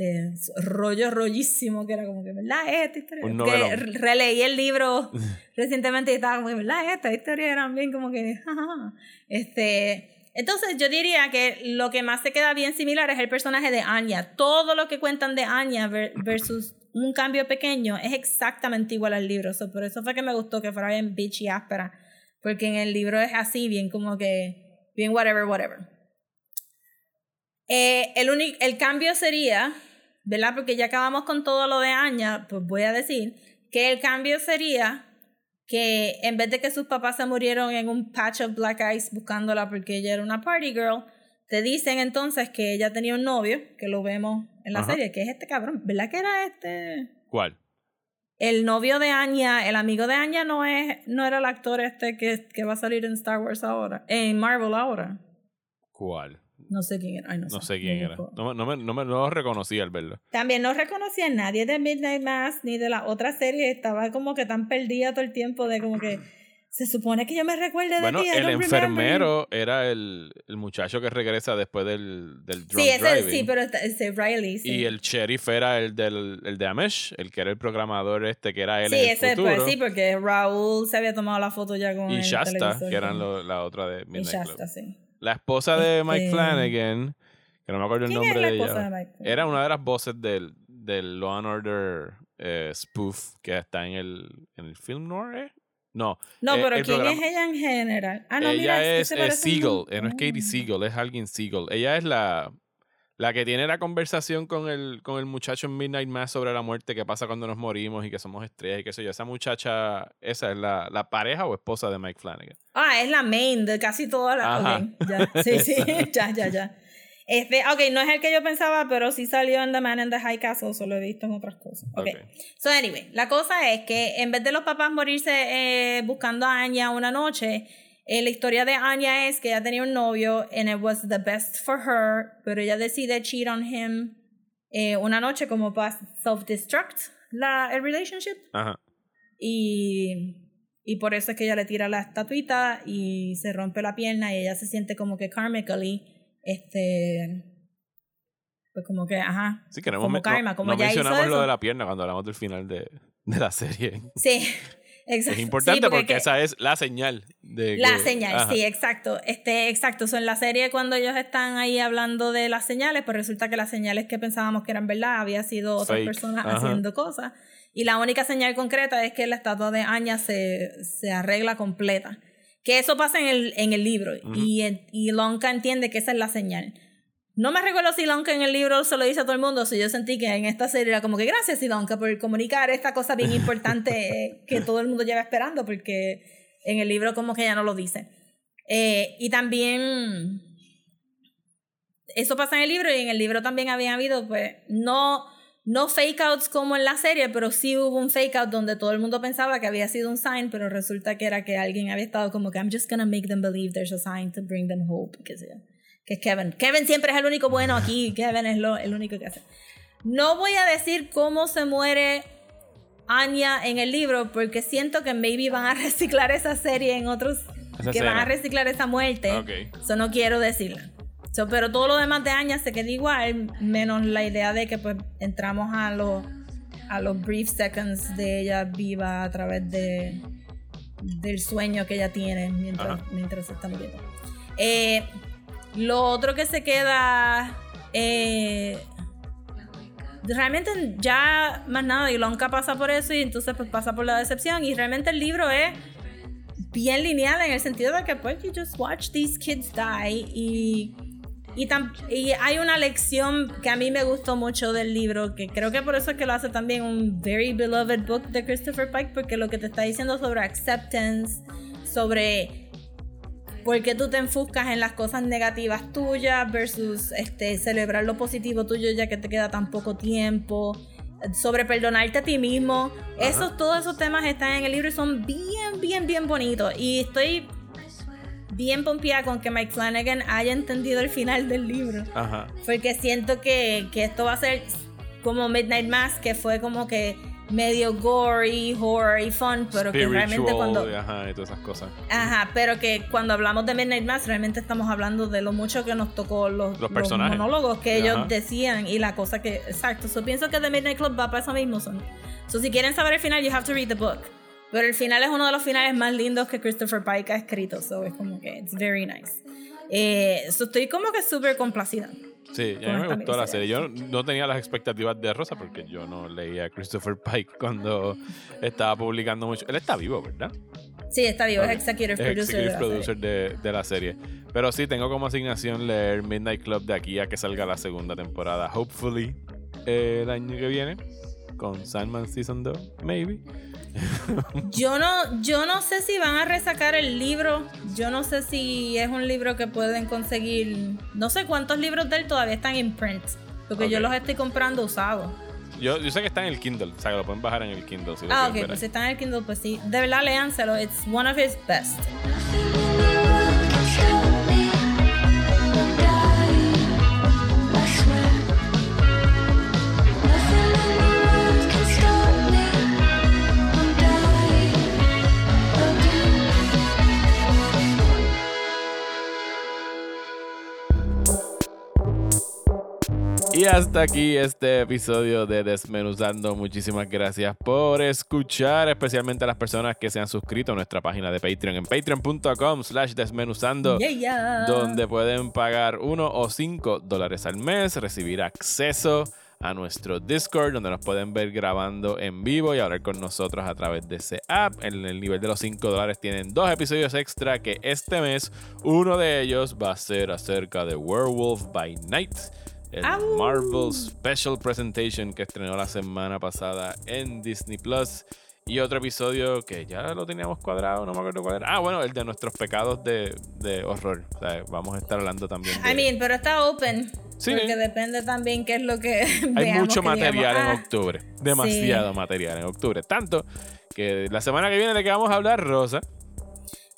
De rollo rollísimo, que era como que, ¿verdad? Esta historia. Un que releí el libro recientemente y estaba como, ¿verdad? Esta historia era bien como que, jajaja. Este. Entonces, yo diría que lo que más se queda bien similar es el personaje de Anya. Todo lo que cuentan de Anya ver- versus un cambio pequeño es exactamente igual al libro. So, por eso fue que me gustó que fuera bien bitchy áspera. Porque en el libro es así, bien como que, bien whatever, whatever. Eh, el, único, el cambio sería, ¿verdad? Porque ya acabamos con todo lo de Anya, pues voy a decir que el cambio sería que en vez de que sus papás se murieron en un patch of black ice buscándola porque ella era una party girl, te dicen entonces que ella tenía un novio, que lo vemos en la Ajá. serie, que es este cabrón, ¿verdad que era este? ¿Cuál? El novio de Anya, el amigo de Anya no es, no era el actor este que, que va a salir en Star Wars ahora, en Marvel ahora. ¿Cuál? No sé quién era. Ay, no, No sé. quién era. No, me- no, me, no, me, no lo reconocí al verlo. También no reconocía a nadie de Midnight Mass ni de la otra serie. Estaba como que tan perdida todo el tiempo de como que se supone que yo me recuerde de Bueno, ti. El remember. enfermero era el, el muchacho que regresa después del, del drunk Sí, ese, driving. sí, pero está- ese Riley. Sí, Y el sheriff era el del el de Amesh, el que era el programador este, que era él sí en el ese, futuro. pues sí, porque Raúl se había tomado la foto ya con y el Shasta, televisor, que eran lo- la otra de Y Midnight Club. Shasta, sí. La esposa de Mike Este- Flanagan, que no me acuerdo el ¿Quién es nombre la de ella. de Mike? Era una de las voces del, del Law and Order eh, spoof que está en el, en el film noir, ¿eh? No. No, eh, pero ¿quién programa- es ella en general? Ah, no, ella mira, es eh, parece un Siegel, eh, no es Katie. Siegel, es alguien Siegel. Ella es la, la que tiene la conversación con el, con el muchacho en Midnight Mass sobre la muerte que pasa cuando nos morimos y que somos estrellas y qué sé yo. Esa muchacha, esa es la, la pareja o esposa de Mike Flanagan. Ah, es la main de casi todas las. Ajá. ok, ya. Sí, sí, ya, ya, ya. Este, ok, no es el que yo pensaba, pero sí salió en The Man in the High Castle, solo he visto en otras cosas. Ok. Ok. So, anyway, la cosa es que en vez de los papás morirse eh, buscando a Anya una noche, eh, la historia de Anya es que ella tenía un novio and it was the best for her, pero ella decide cheat on him eh, una noche como para self-destruct la, el relationship. Ajá. Y, y por eso es que ella le tira la estatuita y se rompe la pierna y ella se siente como que karmically, este, pues como que, ajá, Sí, que no, como hemos- no- karma, como no ya hizo mencionamos lo eso. de la pierna cuando hablamos del final de, de la serie. Sí, exacto. Es Sí, importante porque, que- esa es la señal de La que- señal, ajá. sí, exacto. Este, exacto. So, en la serie, cuando ellos están ahí hablando de las señales, pues resulta que las señales que pensábamos que eran verdad había sido otras Fake, personas ajá. haciendo cosas. Y la única señal concreta es que la estatua de Anya se, se arregla completa. Que eso pasa en el, en el libro. Y, y Lonka entiende que esa es la señal. No me recuerdo si Lonka en el libro se lo dice a todo el mundo, si yo sentí que en esta serie era como que gracias Ilonka por comunicar esta cosa bien importante que todo el mundo lleva esperando, porque en el libro como que ya no lo dice. Eh, y también eso pasa en el libro y en el libro también habían habido, pues, no, no fake outs como en la serie, pero sí hubo un fake out donde todo el mundo pensaba que había sido un sign, pero resulta que era que alguien había estado como que I'm just gonna make them believe there's a sign to bring them hope, qué sé yo. Que es Kevin. Kevin siempre es el único bueno aquí, Kevin es lo, el único que hace. No voy a decir cómo se muere Anya en el libro, porque siento que maybe van a reciclar esa serie en otros, Esa que van a reciclar esa muerte. Eso no quiero decirla. So, pero todo lo demás de Anya se queda igual, menos la idea de que pues entramos a los a los brief seconds de ella viva a través de del sueño que ella tiene mientras, Ajá. mientras se está muriendo. Eh, lo otro que se queda eh, realmente ya más nada, y Lonka pasa por eso y entonces pues pasa por la decepción y realmente el libro es bien lineal en el sentido de que pues you just watch these kids die y y, tam- y hay una lección que a mí me gustó mucho del libro, que creo que por eso es que lo hace también un very beloved book de Christopher Pike, porque lo que te está diciendo sobre acceptance, sobre por qué tú te enfocas en las cosas negativas tuyas versus este, celebrar lo positivo tuyo ya que te queda tan poco tiempo, sobre perdonarte a ti mismo. Esos, todos esos temas están en el libro y son bien, bien, bien bonitos. Y estoy bien pompeada con que Mike Flanagan haya entendido el final del libro. Ajá. Porque siento que, que esto va a ser como Midnight Mass, que fue como que medio gory, horror y fun, pero que realmente cuando... Ajá, y todas esas cosas. Ajá, pero que cuando hablamos de Midnight Mass realmente estamos hablando de lo mucho que nos tocó los, Los personajes. monólogos que ellos decían y la cosa que... Exacto, so pienso que The Midnight Club va para eso mismo. Son. So si quieren saber el final, you have to read the book. Pero el final es uno de los finales más lindos que Christopher Pike ha escrito, so es como que it's very nice. Eh, so estoy como que súper complacida. Sí, a mí me gustó la serie. Yo no tenía las expectativas de Rosa porque yo no leía a Christopher Pike cuando estaba publicando mucho. Él está vivo, ¿verdad? Sí, está vivo, es executive producer. executive de la serie. producer de, de la serie. Pero sí, tengo como asignación leer Midnight Club de aquí a que salga la segunda temporada. Hopefully eh, el año que viene. Con Sandman Season 2, maybe. Yo no, yo no sé si van a resacar el libro. Yo no sé si es un libro que pueden conseguir. No sé cuántos libros de él todavía están en print. Porque yo Ok. los estoy comprando usados. Yo, yo sé que está en el Kindle, o sea, que lo pueden bajar en el Kindle. Si Ah, ok, ver pues si ahí. están en el Kindle, pues sí. De verdad, léanselo. It's one of his best. Hasta aquí este episodio de Desmenuzando. Muchísimas gracias por escuchar, especialmente a las personas que se han suscrito a nuestra página de Patreon en patreon.com slash desmenuzando. Yeah, yeah. donde pueden pagar uno o cinco dólares al mes, recibir acceso a nuestro Discord, donde nos pueden ver grabando en vivo y hablar con nosotros a través de ese app. En el nivel de los 5 dólares tienen dos episodios extra que este mes, uno de ellos va a ser acerca de Werewolf by Night. El ¡Au! Marvel Special Presentation que estrenó la semana pasada en Disney Plus. Y otro episodio que ya lo teníamos cuadrado, no me acuerdo cuál era. Ah, bueno, el de nuestros pecados de, de horror. O sea, vamos a estar hablando también de... I mean, pero está open. Sí. Porque depende también qué es lo que Hay veamos mucho que material digamos, en "Ah, octubre. Demasiado material en octubre. Tanto que la semana que viene de que vamos a hablar, Rosa,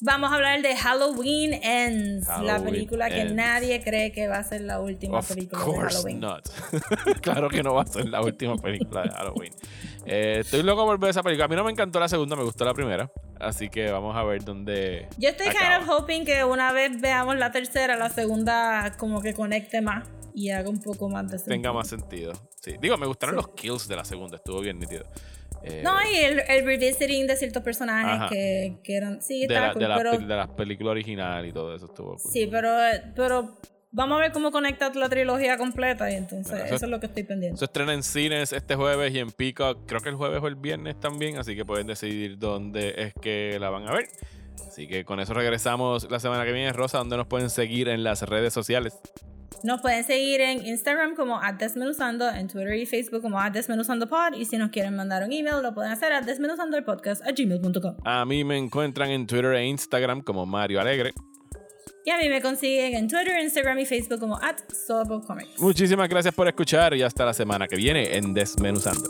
Vamos a hablar de Halloween Ends, la película que Ends. nadie cree que va a ser la última Of película de Halloween. not. claro que no va a ser la última película de Halloween. Eh, estoy loco por ver esa película. A mí no me encantó la segunda, me gustó la primera. Así que vamos a ver dónde. Yo estoy acaba. kind of hoping que una vez veamos la tercera, la segunda como que conecte más y haga un poco más de sentido. tenga más sentido. Sí. Digo, me gustaron los kills de la segunda, estuvo bien nítido. Eh, No, y el, el revisiting de ciertos personajes que, que eran. Sí, de, la, cool, de, la, pero, de las películas originales y todo eso estuvo cool. sí, pero, pero vamos a ver cómo conecta la trilogía completa y entonces Bueno, eso, eso- es lo que estoy pendiente. Se estrena en cines este jueves y en Peacock, creo que el jueves o el viernes también, así que pueden decidir dónde es que la van a ver. Así que con eso regresamos la semana que viene. Rosa, ¿dónde nos pueden seguir en las redes sociales? Nos pueden seguir en Instagram como Desmenuzando, en Twitter y Facebook como @desmenuzandopod y si nos quieren mandar un email lo pueden hacer a desmenuzandopodcast a gmail.com. A mí me encuentran en Twitter e Instagram como Mario Alegre. Y a mí me consiguen en Twitter, Instagram y Facebook como at Comics. Muchísimas gracias por escuchar y hasta la semana que viene en Desmenuzando.